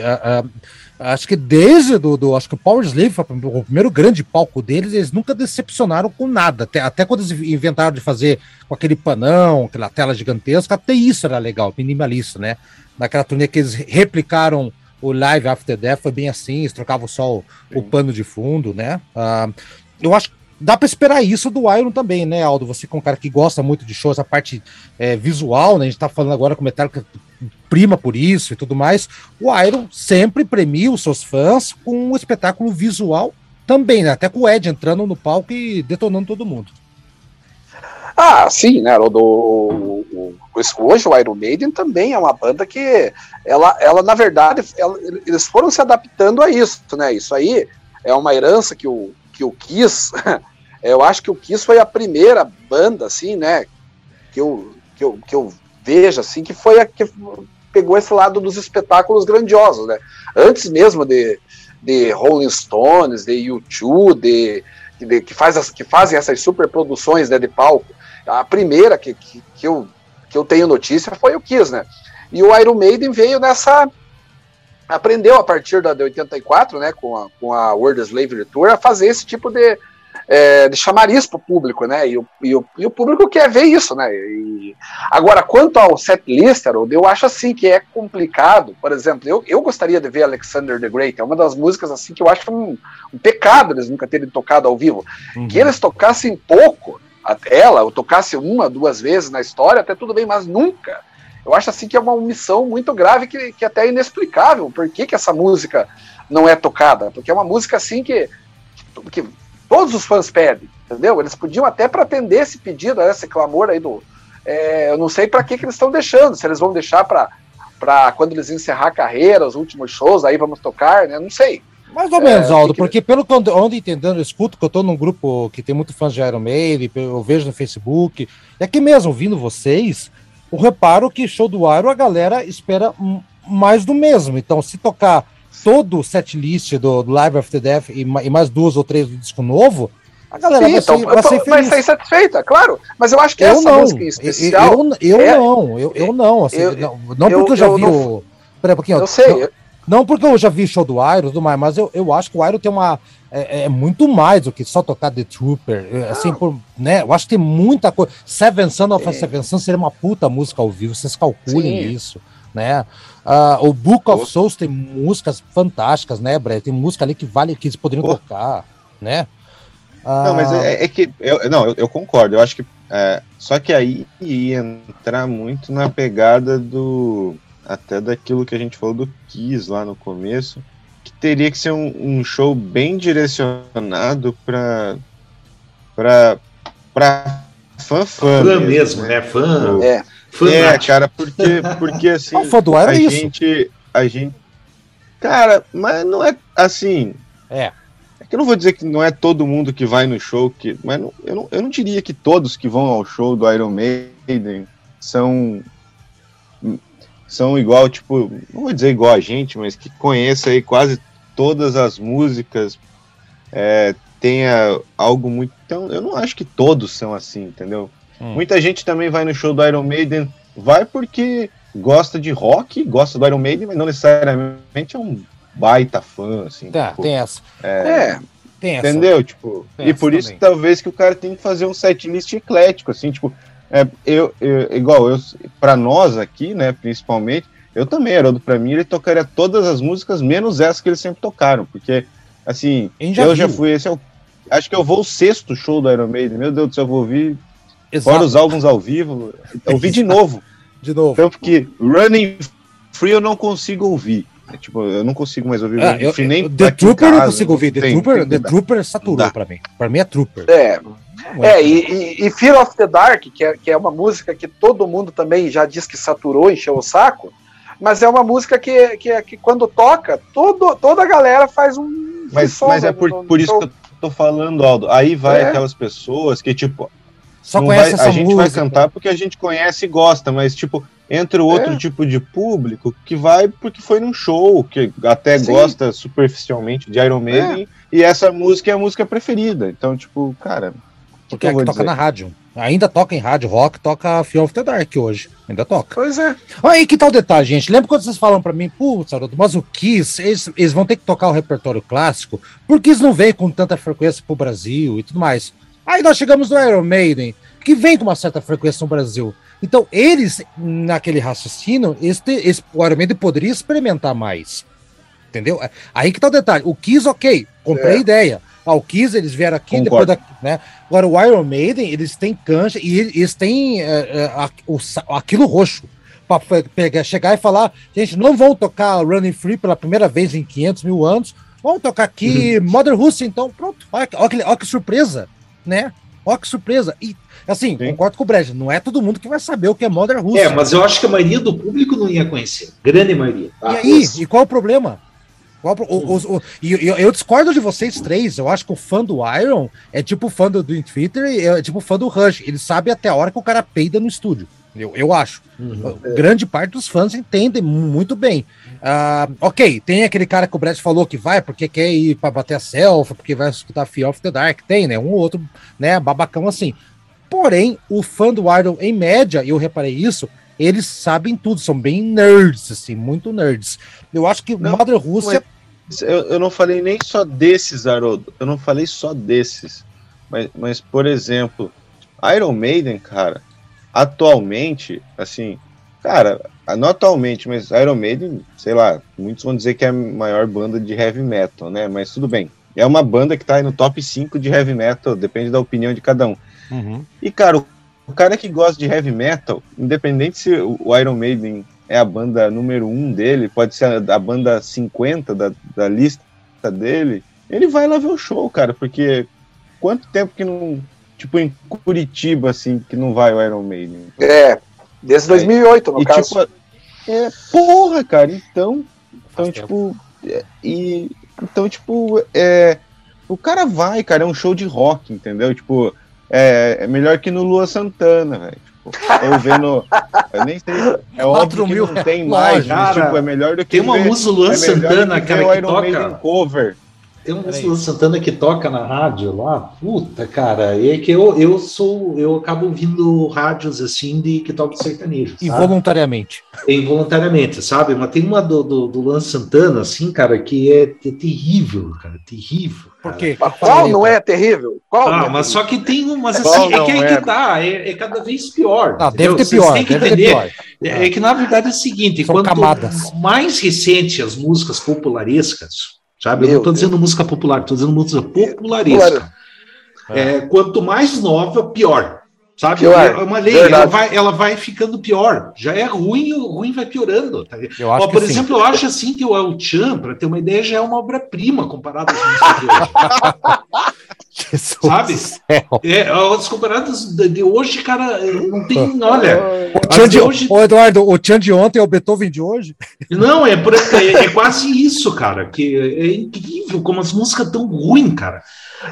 acho que desde do, do, acho que o Power Slave, o primeiro grande palco deles, eles nunca decepcionaram com nada. Até, até quando eles inventaram de fazer com aquele panão, aquela tela gigantesca, até isso era legal, minimalista, né? Naquela turnê que eles replicaram o Live After Death, foi bem assim, eles trocavam só o, o pano de fundo, né? Uh, eu acho que dá para esperar isso do Iron também, né, Aldo? Você com é um cara que gosta muito de shows, a parte é, visual, né? A gente tá falando agora com Metallica prima por isso e tudo mais. O Iron sempre premia os seus fãs com um espetáculo visual também, né? Até com o Ed entrando no palco e detonando todo mundo. Ah, sim, né? O, o, o, hoje o Iron Maiden também é uma banda que ela, ela na verdade, ela, eles foram se adaptando a isso, né? Isso aí é uma herança que o, que o Kiss, eu acho que o Kiss foi a primeira banda, assim, né? Que eu, que eu, que eu vejo, assim, que foi a que pegou esse lado dos espetáculos grandiosos, né? Antes mesmo de, de Rolling Stones, de U2, de, de, que, faz as, que fazem essas superproduções né, de palco. A primeira que, que, que, eu, que eu tenho notícia foi o Kiss, né? E o Iron Maiden veio nessa. Aprendeu a partir da de 84, né, com a, com a World Slavery Tour, a fazer esse tipo de, é, de chamariz para o público, né? E o, e, o, e o público quer ver isso, né? E, agora, quanto ao setlist, eu acho assim que é complicado. Por exemplo, eu, eu gostaria de ver Alexander the Great, é uma das músicas assim que eu acho um, um pecado eles nunca terem tocado ao vivo. Uhum. Que eles tocassem pouco ela, ou tocasse uma, duas vezes na história, até tudo bem, mas nunca. Eu acho assim que é uma omissão muito grave, que, que até é inexplicável. Por que, que essa música não é tocada? Porque é uma música assim que, que Todos os fãs pedem, entendeu? Eles podiam até para atender esse pedido, esse clamor aí do. É, eu não sei para que, que eles estão deixando, se eles vão deixar para quando eles encerrar a carreira, os últimos shows, aí vamos tocar, né? Não sei. Mais ou menos, é, Aldo, que... porque pelo que eu ando entendendo, eu escuto que eu tô num grupo que tem muito fãs de Iron Maiden, eu vejo no Facebook, e aqui mesmo, ouvindo vocês, eu reparo que show do Iron a galera espera mais do mesmo. Então, se tocar todo o setlist do, do Live After Death e, e, mais duas ou três do disco novo, a galera Sim, vai, então, ser, vai, ser vai ser satisfeita, claro. Mas eu acho que eu essa não, música em especial. Eu, eu, é, não, eu, eu não. Assim, eu, não, não porque eu, já vi não, o. Peraí um pouquinho. Eu sei. Não, não porque eu já vi show do Iron tudo mais, mas eu, eu acho que o Iron tem uma. É, é, muito mais do que só tocar The Trooper. É, assim, por, né? Eu acho que tem muita coisa. Seven Son of é. Seven Son seria uma puta música ao vivo, vocês calculem Sim. isso né? Uh, o Book of Souls tem músicas fantásticas, né, Brett? Tem música ali que vale que eles poderiam oh. tocar, né? Uh... Não, mas é, é que eu, não, eu, eu, concordo. Eu acho que é, só que aí ia entrar muito na pegada do até daquilo que a gente falou do Kiss lá no começo, que teria que ser um, um show bem direcionado para para para fã fã, fã mesmo, né? Fã. É. É, cara, porque, porque assim. O a é gente. A gente. Cara, mas não é assim. É. É que eu não vou dizer que não é todo mundo que vai no show, que, mas não, eu, não, eu não diria que todos que vão ao show do Iron Maiden são são igual, tipo, não vou dizer igual a gente, mas que conheça aí quase todas as músicas, é, tenha algo muito. Então, eu não acho que todos são assim, entendeu? Hum. Muita gente também vai no show do Iron Maiden, vai porque gosta de rock, gosta do Iron Maiden, mas não necessariamente é um baita fã, assim. Tá, tipo, tem essa. É, é tem essa. Entendeu? Tipo, tem e por isso também. talvez que o cara tem que fazer um setlist eclético, assim, tipo, é, eu, eu, igual eu, para nós aqui, né, principalmente, eu também, Haroldo, pra mim, ele tocaria todas as músicas, menos essas que eles sempre tocaram, porque, assim, já eu viu. já fui, esse é o, acho que eu vou o sexto show do Iron Maiden, meu Deus do céu, eu vou ouvir Exato. Fora os álbuns ao vivo, eu ouvi de novo. De novo. Tanto que Running Free eu não consigo ouvir. É, tipo, eu não consigo mais ouvir ah, eu, Free nem The Trooper eu não consigo ouvir. The tem, Trooper, tem, The Trooper saturou pra mim. Pra mim é Trooper. É. É, é e, e, Fear of the Dark, que é, que é uma música que todo mundo também já diz que saturou, encheu o saco, mas é uma música que, que, que quando toca, todo, toda a galera faz um. Mas, mas é por, no, por isso que eu tô falando, Aldo. Aí vai é. aquelas pessoas que, tipo, só conhece vai, essa A gente vai cantar porque a gente conhece e gosta, mas, tipo, Entra outro é. tipo de público que vai porque foi num show, que até Sim. gosta superficialmente de Iron Maiden, é. e essa música é a música preferida. Então, tipo, cara. O que, é que toca dizer? na rádio. Ainda toca em rádio rock, toca Fear of the Dark hoje. Ainda toca. Pois é. Aí que tal detalhe, gente. Lembra quando vocês falam para mim, putz, mas o Kiss, eles, eles, vão ter que tocar o repertório clássico, porque eles não vêm com tanta frequência pro Brasil e tudo mais. Aí nós chegamos no Iron Maiden, que vem com uma certa frequência no Brasil. Então, eles, naquele raciocínio, eles, o Iron Maiden poderia experimentar mais. Entendeu? Aí que tá o detalhe. O Kiss, ok, comprei é. a ideia. Kiss, eles vieram aqui Concordo. depois da. Né? Agora, o Iron Maiden, eles têm cancha e eles têm é, é, o, aquilo roxo. Para chegar e falar, gente, não vão tocar Running Free pela primeira vez em 500 mil anos, vamos tocar aqui uhum. Mother Russia, então, pronto. Olha, olha, que, olha que surpresa, né? Olha que surpresa. E, assim, Sim. concordo com o Brad, não é todo mundo que vai saber o que é Mother Russia. É, mas eu acho que a maioria do público não ia conhecer. Grande maioria. Tá? E aí, e qual o problema? O, o, o, e eu, eu, discordo de vocês três. Eu acho que o fã do Iron é tipo fã do Dream Theater é tipo fã do Rush. Ele sabe até a hora que o cara peida no estúdio. Eu, eu acho. Uhum. Grande parte dos fãs entendem muito bem. Uh, ok, tem aquele cara que o Brett falou que vai porque quer ir para bater a selfie, porque vai escutar Fear of the Dark. Tem, né? Um ou outro, né? Babacão assim. Porém, o fã do Iron, em média, eu reparei isso, eles sabem tudo, são bem nerds, assim, muito nerds. Eu acho que não, Mother Rússia. Eu, eu, não falei nem só desses, Haroldo. Eu não falei só desses. Mas, mas, por exemplo, Iron Maiden, cara, atualmente, assim, cara, não atualmente, mas Iron Maiden, sei lá, muitos vão dizer que é a maior banda de heavy metal, né? Mas tudo bem. É uma banda que tá aí no top 5 de heavy metal, depende da opinião de cada um. Uhum. E, cara, o o cara que gosta de heavy metal, independente se o Iron Maiden é a banda número um dele, pode ser a, banda 50 da, da lista dele, ele vai lá ver o show, cara, porque quanto tempo que não. Tipo, em Curitiba, assim, que não vai o Iron Maiden? É, desde 2008, no e, caso. Tipo, é, porra, cara, então. Então, tipo. É, e, então, tipo, é, o cara vai, cara, é um show de rock, entendeu? Tipo, é, é melhor que no Lua Santana, velho. Tipo, ou vendo. Eu nem sei. É óbvio que não tem mais, mas, tipo, é melhor do que. Tem uma música do Luan é Santana, cara, que Iron toca. cover. Tem um do Santana que toca na rádio lá, puta, cara, é que eu, eu sou, eu acabo ouvindo rádios assim de que tocam sertanejo. Involuntariamente. Involuntariamente, sabe? Mas tem uma do, do, do Luan Santana, assim, cara, que é, é terrível, cara, terrível. Por quê? Qual não é terrível? Qual ah, é mas só que tem umas assim, é que aí é. que tá, é, é, cada vez pior. Ah, deve ter pior. Tem que entender. É, é, que na verdade é o seguinte: São quanto camadas. mais recente as músicas popularescas, Sabe? Meu eu não estou dizendo música popular, estou dizendo música popularesca. É, quanto mais nova, pior. Sabe? Pior. É uma lei, ela vai, ela vai ficando pior. Já é ruim, o ruim vai piorando. Tá? Ó, por exemplo, sim. eu acho assim que o El Chan, para ter uma ideia, já é uma obra-prima comparado às músicas de hoje. Jesus Sabe? É, as comparadas de hoje, cara, não tem. Olha. O Tchan de hoje. Ô, Eduardo, o Tchan de ontem é o Beethoven de hoje? Não, é, por, é, é quase isso, cara. Que é incrível como as músicas tão ruins, cara.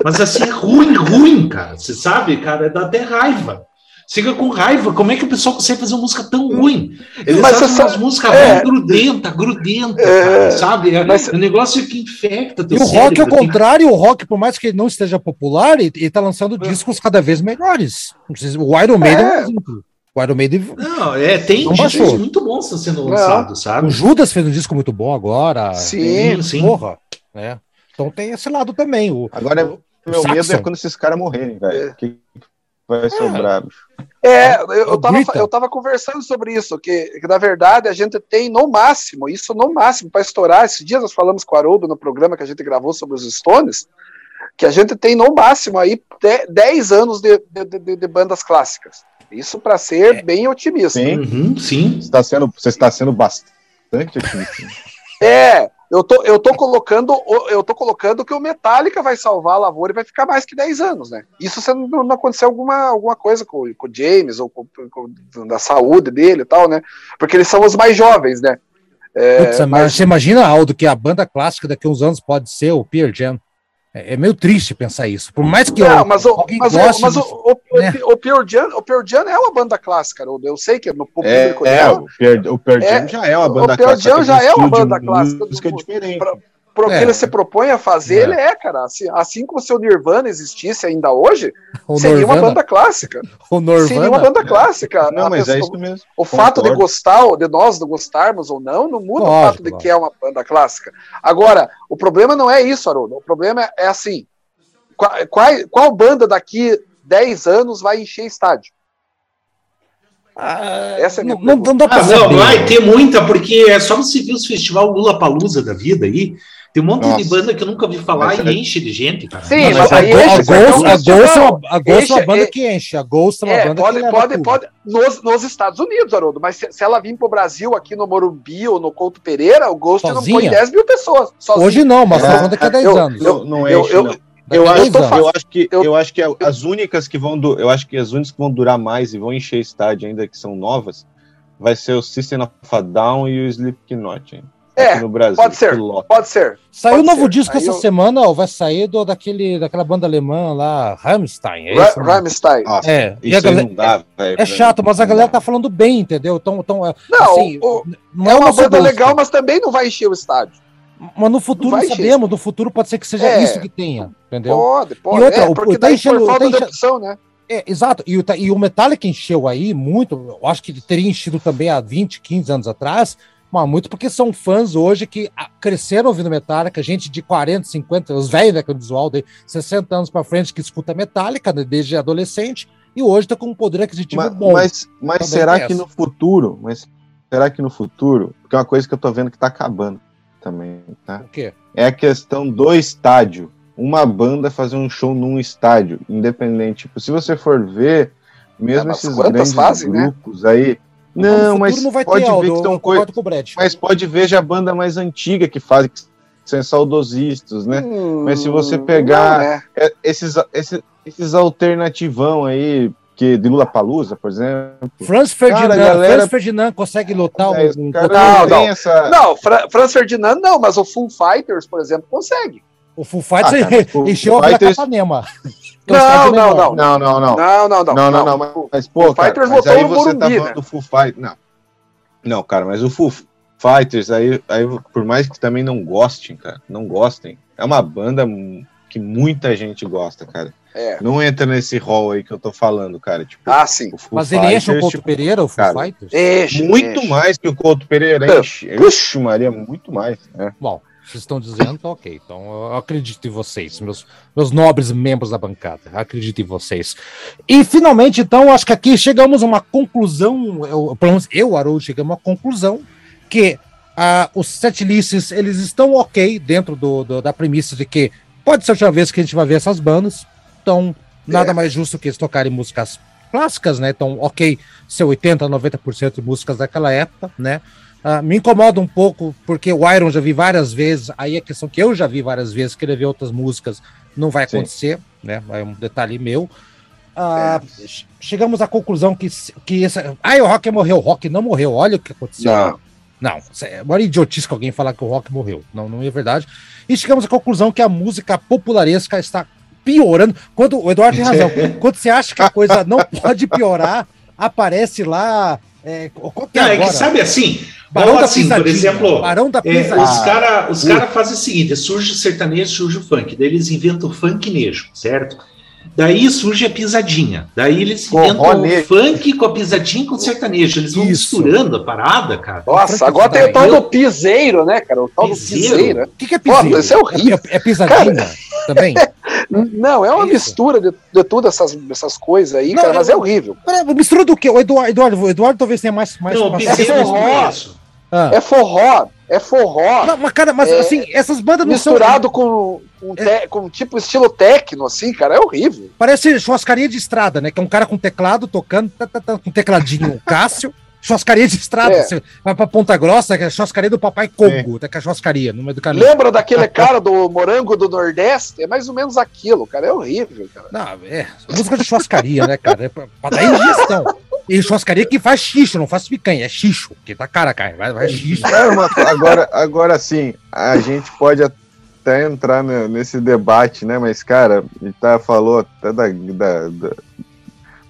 Mas assim, é ruim, ruim, cara. Você sabe, cara, dá até raiva. Fica com raiva. Como é que o pessoal consegue fazer uma música tão ruim? Eles mas fazem umas músicas é, grudenta, grudenta, é, sabe? É, mas, o negócio que infecta teu E o rock, ao contrário, o rock, por mais que ele não esteja popular, ele, ele tá lançando é. discos cada vez melhores. O Iron Maiden é um exemplo. O Iron Maiden. Não, é, tem discos muito bons sendo lançados, sabe? O Judas fez um disco muito bom agora. Sim, sim. Porra, né? Então tem esse lado também. O, agora, o, meu o medo é quando esses caras morrerem, velho. É. Que vai sobrar, bicho. É, eu, eu, tava, eu tava conversando sobre isso, que, que, na verdade a gente tem no máximo, isso no máximo, para estourar. Esses dias nós falamos com o Haroldo no programa que a gente gravou sobre os Stones, que a gente tem no máximo aí 10 anos de, de, de, de, bandas clássicas. Isso para ser é. bem otimista. Sim, uhum, sim. Você está sendo, você está sendo bastante otimista. É, eu tô, eu tô colocando eu tô colocando que o Metallica vai salvar a lavoura e vai ficar mais que 10 anos, né? Isso se não, não acontecer alguma, alguma coisa com, com o James ou com, com, da saúde dele e tal, né? Porque eles são os mais jovens, né? É, Putz, mas... Você imagina, Aldo, que a banda clássica daqui a uns anos pode ser o Pearl Jam? É, é, meio triste pensar isso. Por mais que não, eu, mas o, mas, goste, mas o, o, né? o, Pearl Jam, o Pearl Jam é uma banda clássica, eu sei que no público é, é, o Pearl, o Pearl Jam é, já é uma banda clássica. O Pearl Jam já é uma banda clássica. Música do, diferente. Pra, pro é. que ele se propõe a fazer, é. ele é, cara. Assim, assim como se o Nirvana existisse ainda hoje, o seria Norvana. uma banda clássica. O Norvana. Seria uma banda clássica. Não, mas pessoa, é isso mesmo. O Concordo. fato de gostar, de nós gostarmos ou não, não muda Lógico, o fato de que é uma banda clássica. Agora, o problema não é isso, Haroldo. O problema é assim: qual, qual, qual banda daqui 10 anos vai encher estádio? Ah, Essa é não, não, não, dá pra ah, não, vai ter muita, porque é só você ver os festival Lula Palusa da vida aí. Tem um monte Nossa. de banda que eu nunca vi falar mas, e enche de gente, cara. Sim, mas, mas a, Ghost, a, Ghost, a, Ghost, é uma, a Ghost é uma banda que enche. A Ghost é uma é, banda pode, que pode, pode, nos, nos Estados Unidos, Haroldo, mas se, se ela vir pro Brasil, aqui no Morumbi ou no Couto Pereira, o Ghost Sozinha? não põe 10 mil pessoas. Sozinho. Hoje não, mas é, a banda que é 10 eu, anos. Eu, não enche, eu, não. Eu acho, eu acho que eu, eu acho que as únicas que vão eu acho que as únicas que vão durar mais e vão encher estádio ainda que são novas vai ser o System of a Down e o Slipknot. Hein? É, no Brasil, pode ser, pode ser. Saiu um novo ser. disco Aí essa eu... semana, ó, vai sair do, daquele, daquela banda alemã lá, Rammstein. É isso, Rammstein. Nossa, é, a galera, dá, é, é chato, mas a galera tá falando bem, entendeu? Então, então, é, não, assim, o, não é, é uma banda legal, mas também não vai encher o estádio. Mas no futuro não sabemos, no futuro pode ser que seja é, isso que tenha, entendeu? Pode, pode. E outra, é, porque o, tá enchendo, por falta tá enchendo, de opção, né? É, exato, e o, e o Metallica encheu aí muito, eu acho que teria enchido também há 20, 15 anos atrás, muito porque são fãs hoje que cresceram ouvindo Metallica, gente de 40, 50, os velhos, né, que o visual de 60 anos para frente que escuta Metallica né, desde adolescente, e hoje tá com um poder aquisitivo mas, bom. Mas, mas será que no futuro, mas será que no futuro, porque é uma coisa que eu tô vendo que tá acabando, também, tá? O quê? É a questão do estádio. Uma banda fazer um show num estádio, independente. Tipo, se você for ver, mesmo é, esses grandes fazem, né? grupos né? aí. Não, mas não pode ter, ver que estão coisas. Mas pode ver já a banda mais antiga que faz, que são saudosistas, né? Hum, mas se você pegar é. é. esses, esses, esses alternativão aí, que de Lula Palusa, por exemplo. Franz Ferdinand, cara, galera... Franz Ferdinand consegue lotar é, um. Cara, não, não, essa... não Fra Franz Ferdinand não, mas o Full Fighters, por exemplo, consegue. O Full Fighters ah, cara, encheu a Fighters... Capanema. Não, não, não, não, não, não, não, não, não, não, não, não, mas, mas pô, cara, Fighters mas aí você tá falando né? do Full Fighters, não, não, cara, mas o Full Fighters aí, aí, por mais que também não gostem, cara, não gostem, é uma banda que muita gente gosta, cara. É. Não entra nesse rol aí que eu tô falando, cara. Tipo, ah, sim. Mas ele enche o Couto tipo, Pereira, o Full cara, Fighters? Enche, muito enche. mais que o Couto Pereira enche. Puxa, Maria, muito mais. Né? Bom, vocês estão dizendo, tá ok. Então eu acredito em vocês, meus, meus nobres membros da bancada. Acredito em vocês. E finalmente, então, acho que aqui chegamos a uma conclusão. Eu, pelo menos eu, Haroldo, chegamos a uma conclusão que ah, os setlists eles estão ok dentro do, do, da premissa de que pode ser a última vez que a gente vai ver essas bandas. Então, nada é. mais justo que eles tocarem músicas clássicas, né? Então, ok, ser 80, 90% de músicas daquela época, né? Uh, me incomoda um pouco, porque o Iron já vi várias vezes, aí a questão que eu já vi várias vezes, querer ver outras músicas, não vai acontecer, Sim. né? É um detalhe meu. Uh, é. Chegamos à conclusão que, que essa. Ah, o Rock morreu. O Rock não morreu. Olha o que aconteceu. Não. Não, é uma idiotice que alguém falar que o rock morreu. Não, não é verdade. E chegamos à conclusão que a música popularesca está piorando. Quando o Eduardo tem razão, quando você acha que a coisa não pode piorar, aparece lá. É, é, é que sabe assim, Barão da assim, por exemplo, Barão da é, os caras os cara fazem o seguinte: surge o sertanejo, surge o funk, daí eles inventam o funknejo, certo? Daí surge a pisadinha. Daí eles inventam o funk com a pisadinha com o sertanejo. Eles vão Isso. misturando a parada, cara. Nossa, agora tem o tal do piseiro, né, cara? O tal piseiro. do piseiro. O que, que é piseiro? Pô, isso é horrível. É, é pisadinha cara, também? Não, é uma mistura de, de todas essas, essas coisas aí, não, cara, mas é, é horrível. Mistura do quê? O Eduardo, Eduardo, o Eduardo talvez tenha mais. mais não, mais é forró. Ah. É forró. É forró. Não, mas, cara, mas é assim, essas bandas Misturado são... com, com, é. te, com tipo estilo techno, assim, cara, é horrível. Parece churrascaria de estrada, né? Que é um cara com teclado tocando, tá, tá, tá, com tecladinho Cássio. Churrascaria de estrada. É. Você vai pra Ponta Grossa, que é a churrascaria do Papai Congo, é. que é a churrascaria no meio do caminho. Lembra daquele cara do Morango do Nordeste? É mais ou menos aquilo, cara. É horrível, cara. Não, é. Música de churrascaria, né, cara? É pra, pra dar indigestão. E churrascaria que faz xixo, não faz picanha, é xixo, que tá cara, cara, vai, vai xixo. agora, agora sim, a gente pode até entrar nesse debate, né? Mas, cara, a gente tá, falou até da, da, da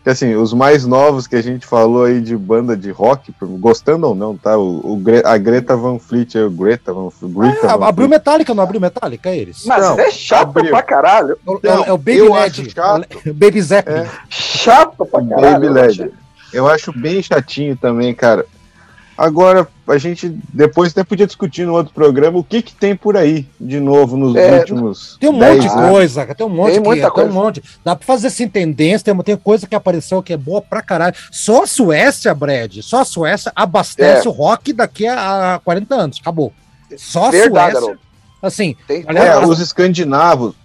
que assim, os mais novos que a gente falou aí de banda de rock, gostando ou não, tá? O, o a Greta Van Fleet, o Greta Van, Greta é, Van abriu Metallica, não abriu Metallica, é eles? Mas não, é chato abriu. pra caralho. É, é, é o Baby Led, é Baby Zeppelin. É. Chato pra caralho. Baby Led. Eu acho bem chatinho também, cara. Agora, a gente depois até podia discutir no outro programa o que, que tem por aí de novo nos é, últimos. Tem um monte de coisa, tem um monte tem que, muita coisa. Tem um monte. Dá pra fazer sem tendência, tem, tem coisa que apareceu que é boa pra caralho. Só a Suécia, Brad, só a Suécia abastece é. o rock daqui a 40 anos. Acabou. Só a Verdade, Suécia. Assim, tem, aliás, é, os escandinavos.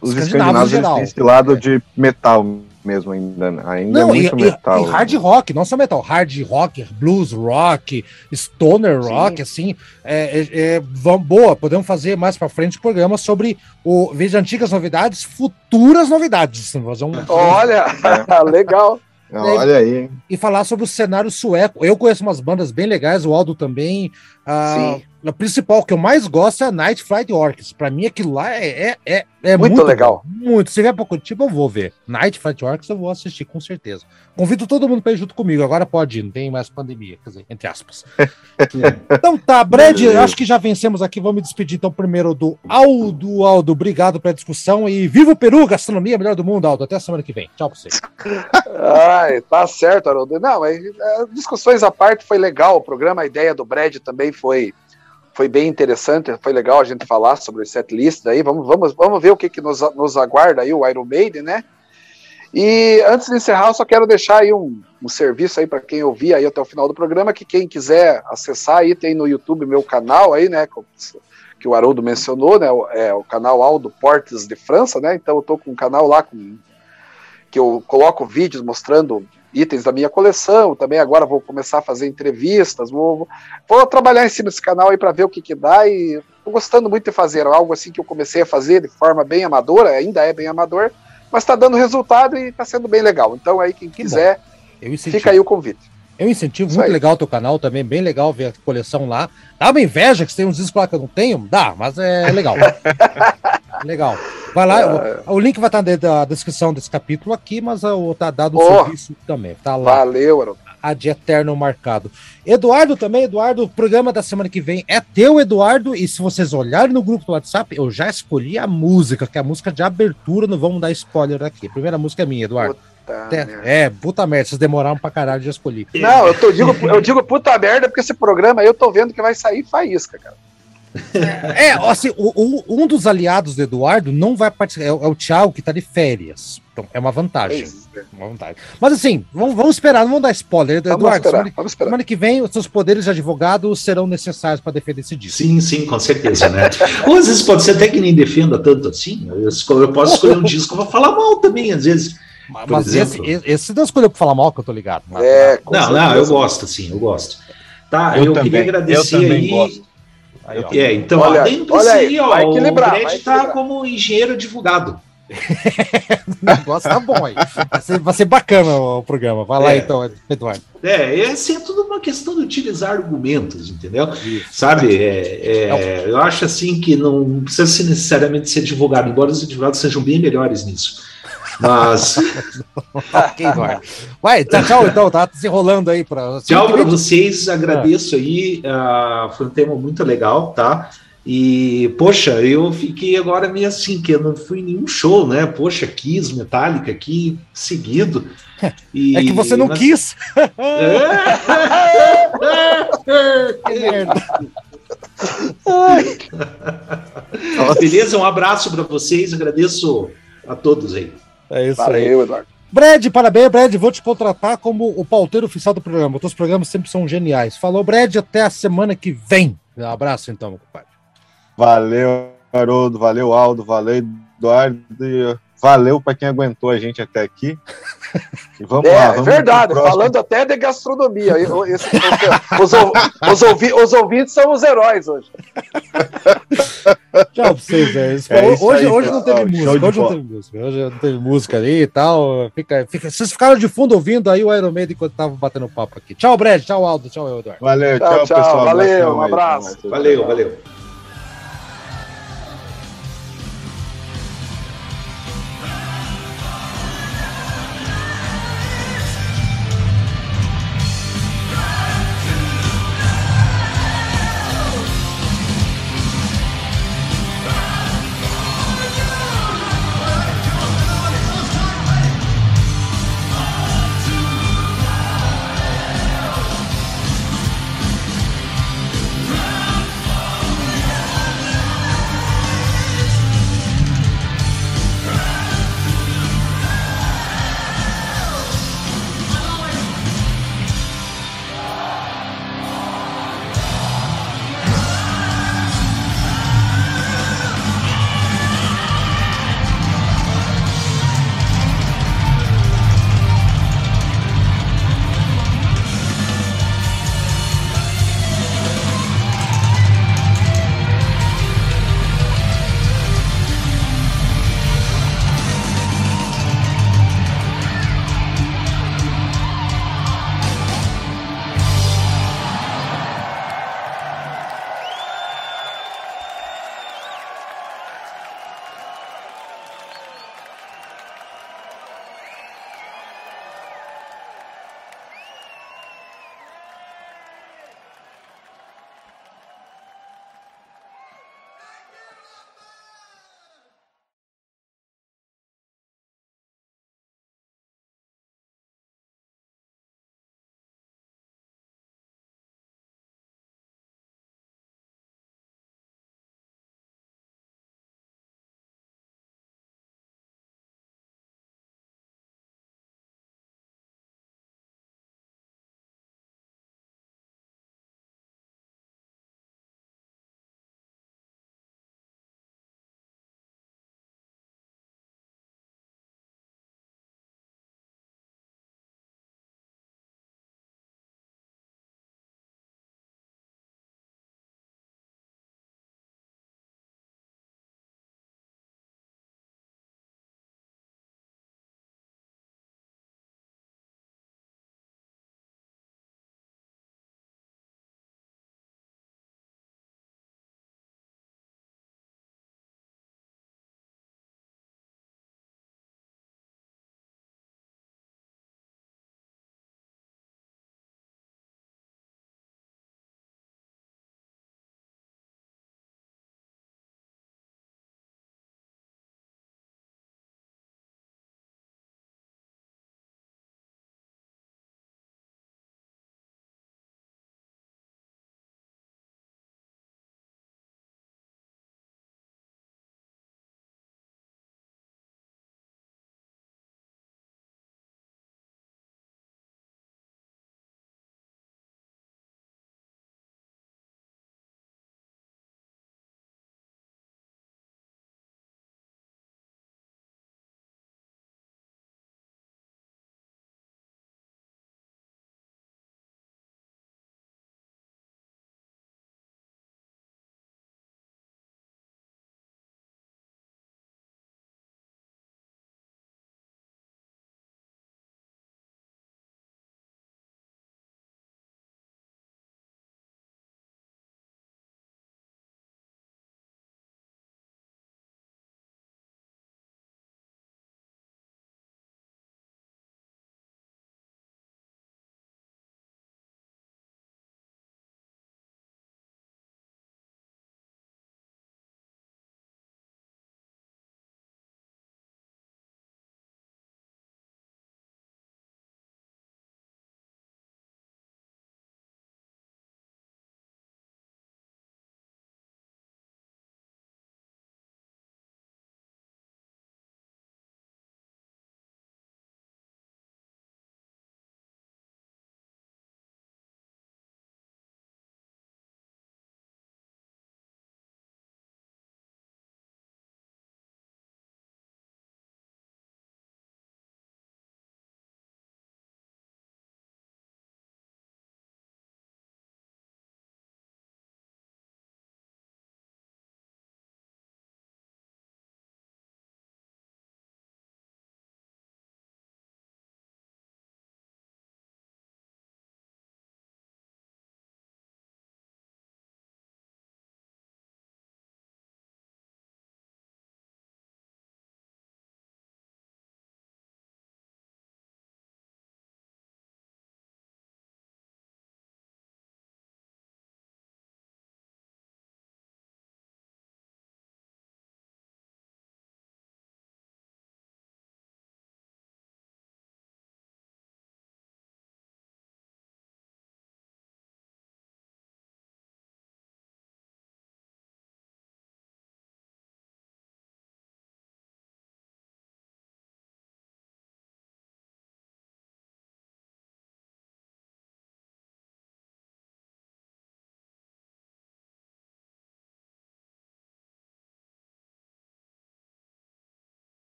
Os escandinavos, escandinavos têm esse lado de metal mesmo ainda. Ainda não, é muito e, metal. E, e hard rock, não só metal, hard rock, blues rock, stoner rock, Sim. assim. É, é, é, vamos, boa, podemos fazer mais para frente programa sobre o Veja Antigas Novidades, futuras novidades. Fazer um, Olha, legal. Olha aí. E falar sobre o cenário sueco. Eu conheço umas bandas bem legais, o Aldo também. Ah, Sim. A principal que eu mais gosto é a Night Flight Orchestra. Pra mim, aquilo lá é, é, é, é muito, muito, legal. Muito. Se vier pra Curitiba, eu vou ver. Night Flight Orchestra eu vou assistir, com certeza. Convido todo mundo pra ir junto comigo. Agora pode ir, não tem mais pandemia, quer dizer, entre aspas. então tá, Brad, acho que já vencemos aqui. Vamos me despedir então primeiro do Aldo. Aldo, obrigado pela discussão e viva o Peru, gastronomia melhor do mundo, Aldo. Até a semana que vem. Tchau pra você. Ai, tá certo, Haroldo. Não, mas, é, discussões à parte foi legal o programa. A ideia do Brad também foi foi bem interessante, foi legal a gente falar sobre o setlist aí. Vamos, vamos, vamos ver o que, que nos, nos aguarda aí o Iron Maiden, né? E antes de encerrar, eu só quero deixar aí um, um serviço aí para quem ouvir aí até o final do programa, que quem quiser acessar aí tem no YouTube meu canal aí, né? Que o Haroldo mencionou, né? É o canal Aldo Portes de França, né? Então eu tô com um canal lá com que eu coloco vídeos mostrando itens da minha coleção. Também agora vou começar a fazer entrevistas, vou, vou trabalhar em cima desse canal aí para ver o que, que dá. E tô gostando muito de fazer algo assim que eu comecei a fazer de forma bem amadora, ainda é bem amador, mas está dando resultado e está sendo bem legal. Então aí quem que quiser, fica aí o convite. Eu incentivo, muito legal o teu canal também, bem legal ver a coleção lá. Dá uma inveja que você tem uns discos lá que eu não tenho? Dá, mas é legal. legal. Vai lá, é... o, o, link vai estar na descrição desse capítulo aqui, mas o, tá dado o oh, serviço também. Tá lá. Valeu, Aaron. A de eterno marcado. Eduardo também, Eduardo, o programa da semana que vem é teu, Eduardo, e se vocês olharem no grupo do WhatsApp, eu já escolhi a música, que é a música de abertura, não vamos dar spoiler aqui. A primeira música é minha, Eduardo. Puta é, é, puta merda, vocês demoraram pra caralho de escolher. Não, eu, tô, digo, eu digo puta merda porque esse programa aí eu tô vendo que vai sair faísca, cara. É, assim, o, o, um dos aliados do Eduardo não vai participar, é, é, o Thiago que tá de férias. Então, é uma vantagem. É uma vantagem. Mas assim, vamos, vamos esperar, não vamos dar spoiler. Vamos Eduardo, esperar, semana, vamos esperar. semana que vem, os seus poderes de advogado serão necessários para defender esse disco. Sim, sim, com certeza, né? Ou às vezes pode ser até que nem defenda tanto assim. Eu, eu posso escolher um disco para falar mal também, às vezes. Mas esse, esse não escolheu para falar mal, que eu tô ligado. Mas, é, não, não, eu gosto, sim, eu gosto. Tá, eu, eu queria agradecer eu aí. Gosto. Aí, é, então, olha, olha aí, ó, o Brett tá como engenheiro advogado. o negócio tá bom aí. Vai ser, vai ser bacana o programa. Vai lá é. então, Eduardo. É, esse é tudo uma questão de utilizar argumentos, entendeu? Isso. Sabe? É, é, eu acho assim que não precisa necessariamente ser advogado, embora os advogados sejam bem melhores nisso. Mas. ok, Vai, tchau, tchau, então, tá se enrolando aí para. Tchau para vocês, agradeço aí. Uh, foi um tema muito legal, tá? E, poxa, eu fiquei agora meio assim, que eu não fui em nenhum show, né? Poxa, Kiss, Metallica aqui, seguido. E, é que você não mas... quis. que merda. Beleza, um abraço para vocês, agradeço a todos aí. É isso Valeu, aí. Eduardo. Brad, parabéns, Brad. Vou te contratar como o pauteiro oficial do programa. Os teus programas sempre são geniais. Falou, Brad, até a semana que vem. Um abraço, então, meu compadre. Valeu, Haroldo. Valeu, Aldo. Valeu, Eduardo. Valeu para quem aguentou a gente até aqui. E vamos é, lá, vamos verdade, falando até de gastronomia. Esse, os, os, ouvi, os, ouvintes são os heróis hoje. Tchau pra vocês, velho. É hoje, aí, hoje não teve música. Hoje não teve música. Hoje não teve música ali e tal. Fica, fica, vocês ficaram de fundo ouvindo aí o Iron Maiden enquanto tava batendo papo aqui. Tchau, Brad. Tchau, Aldo. Tchau, Eduardo. Valeu, tchau, tchau, tchau pessoal. Valeu, um abraço. Valeu, valeu.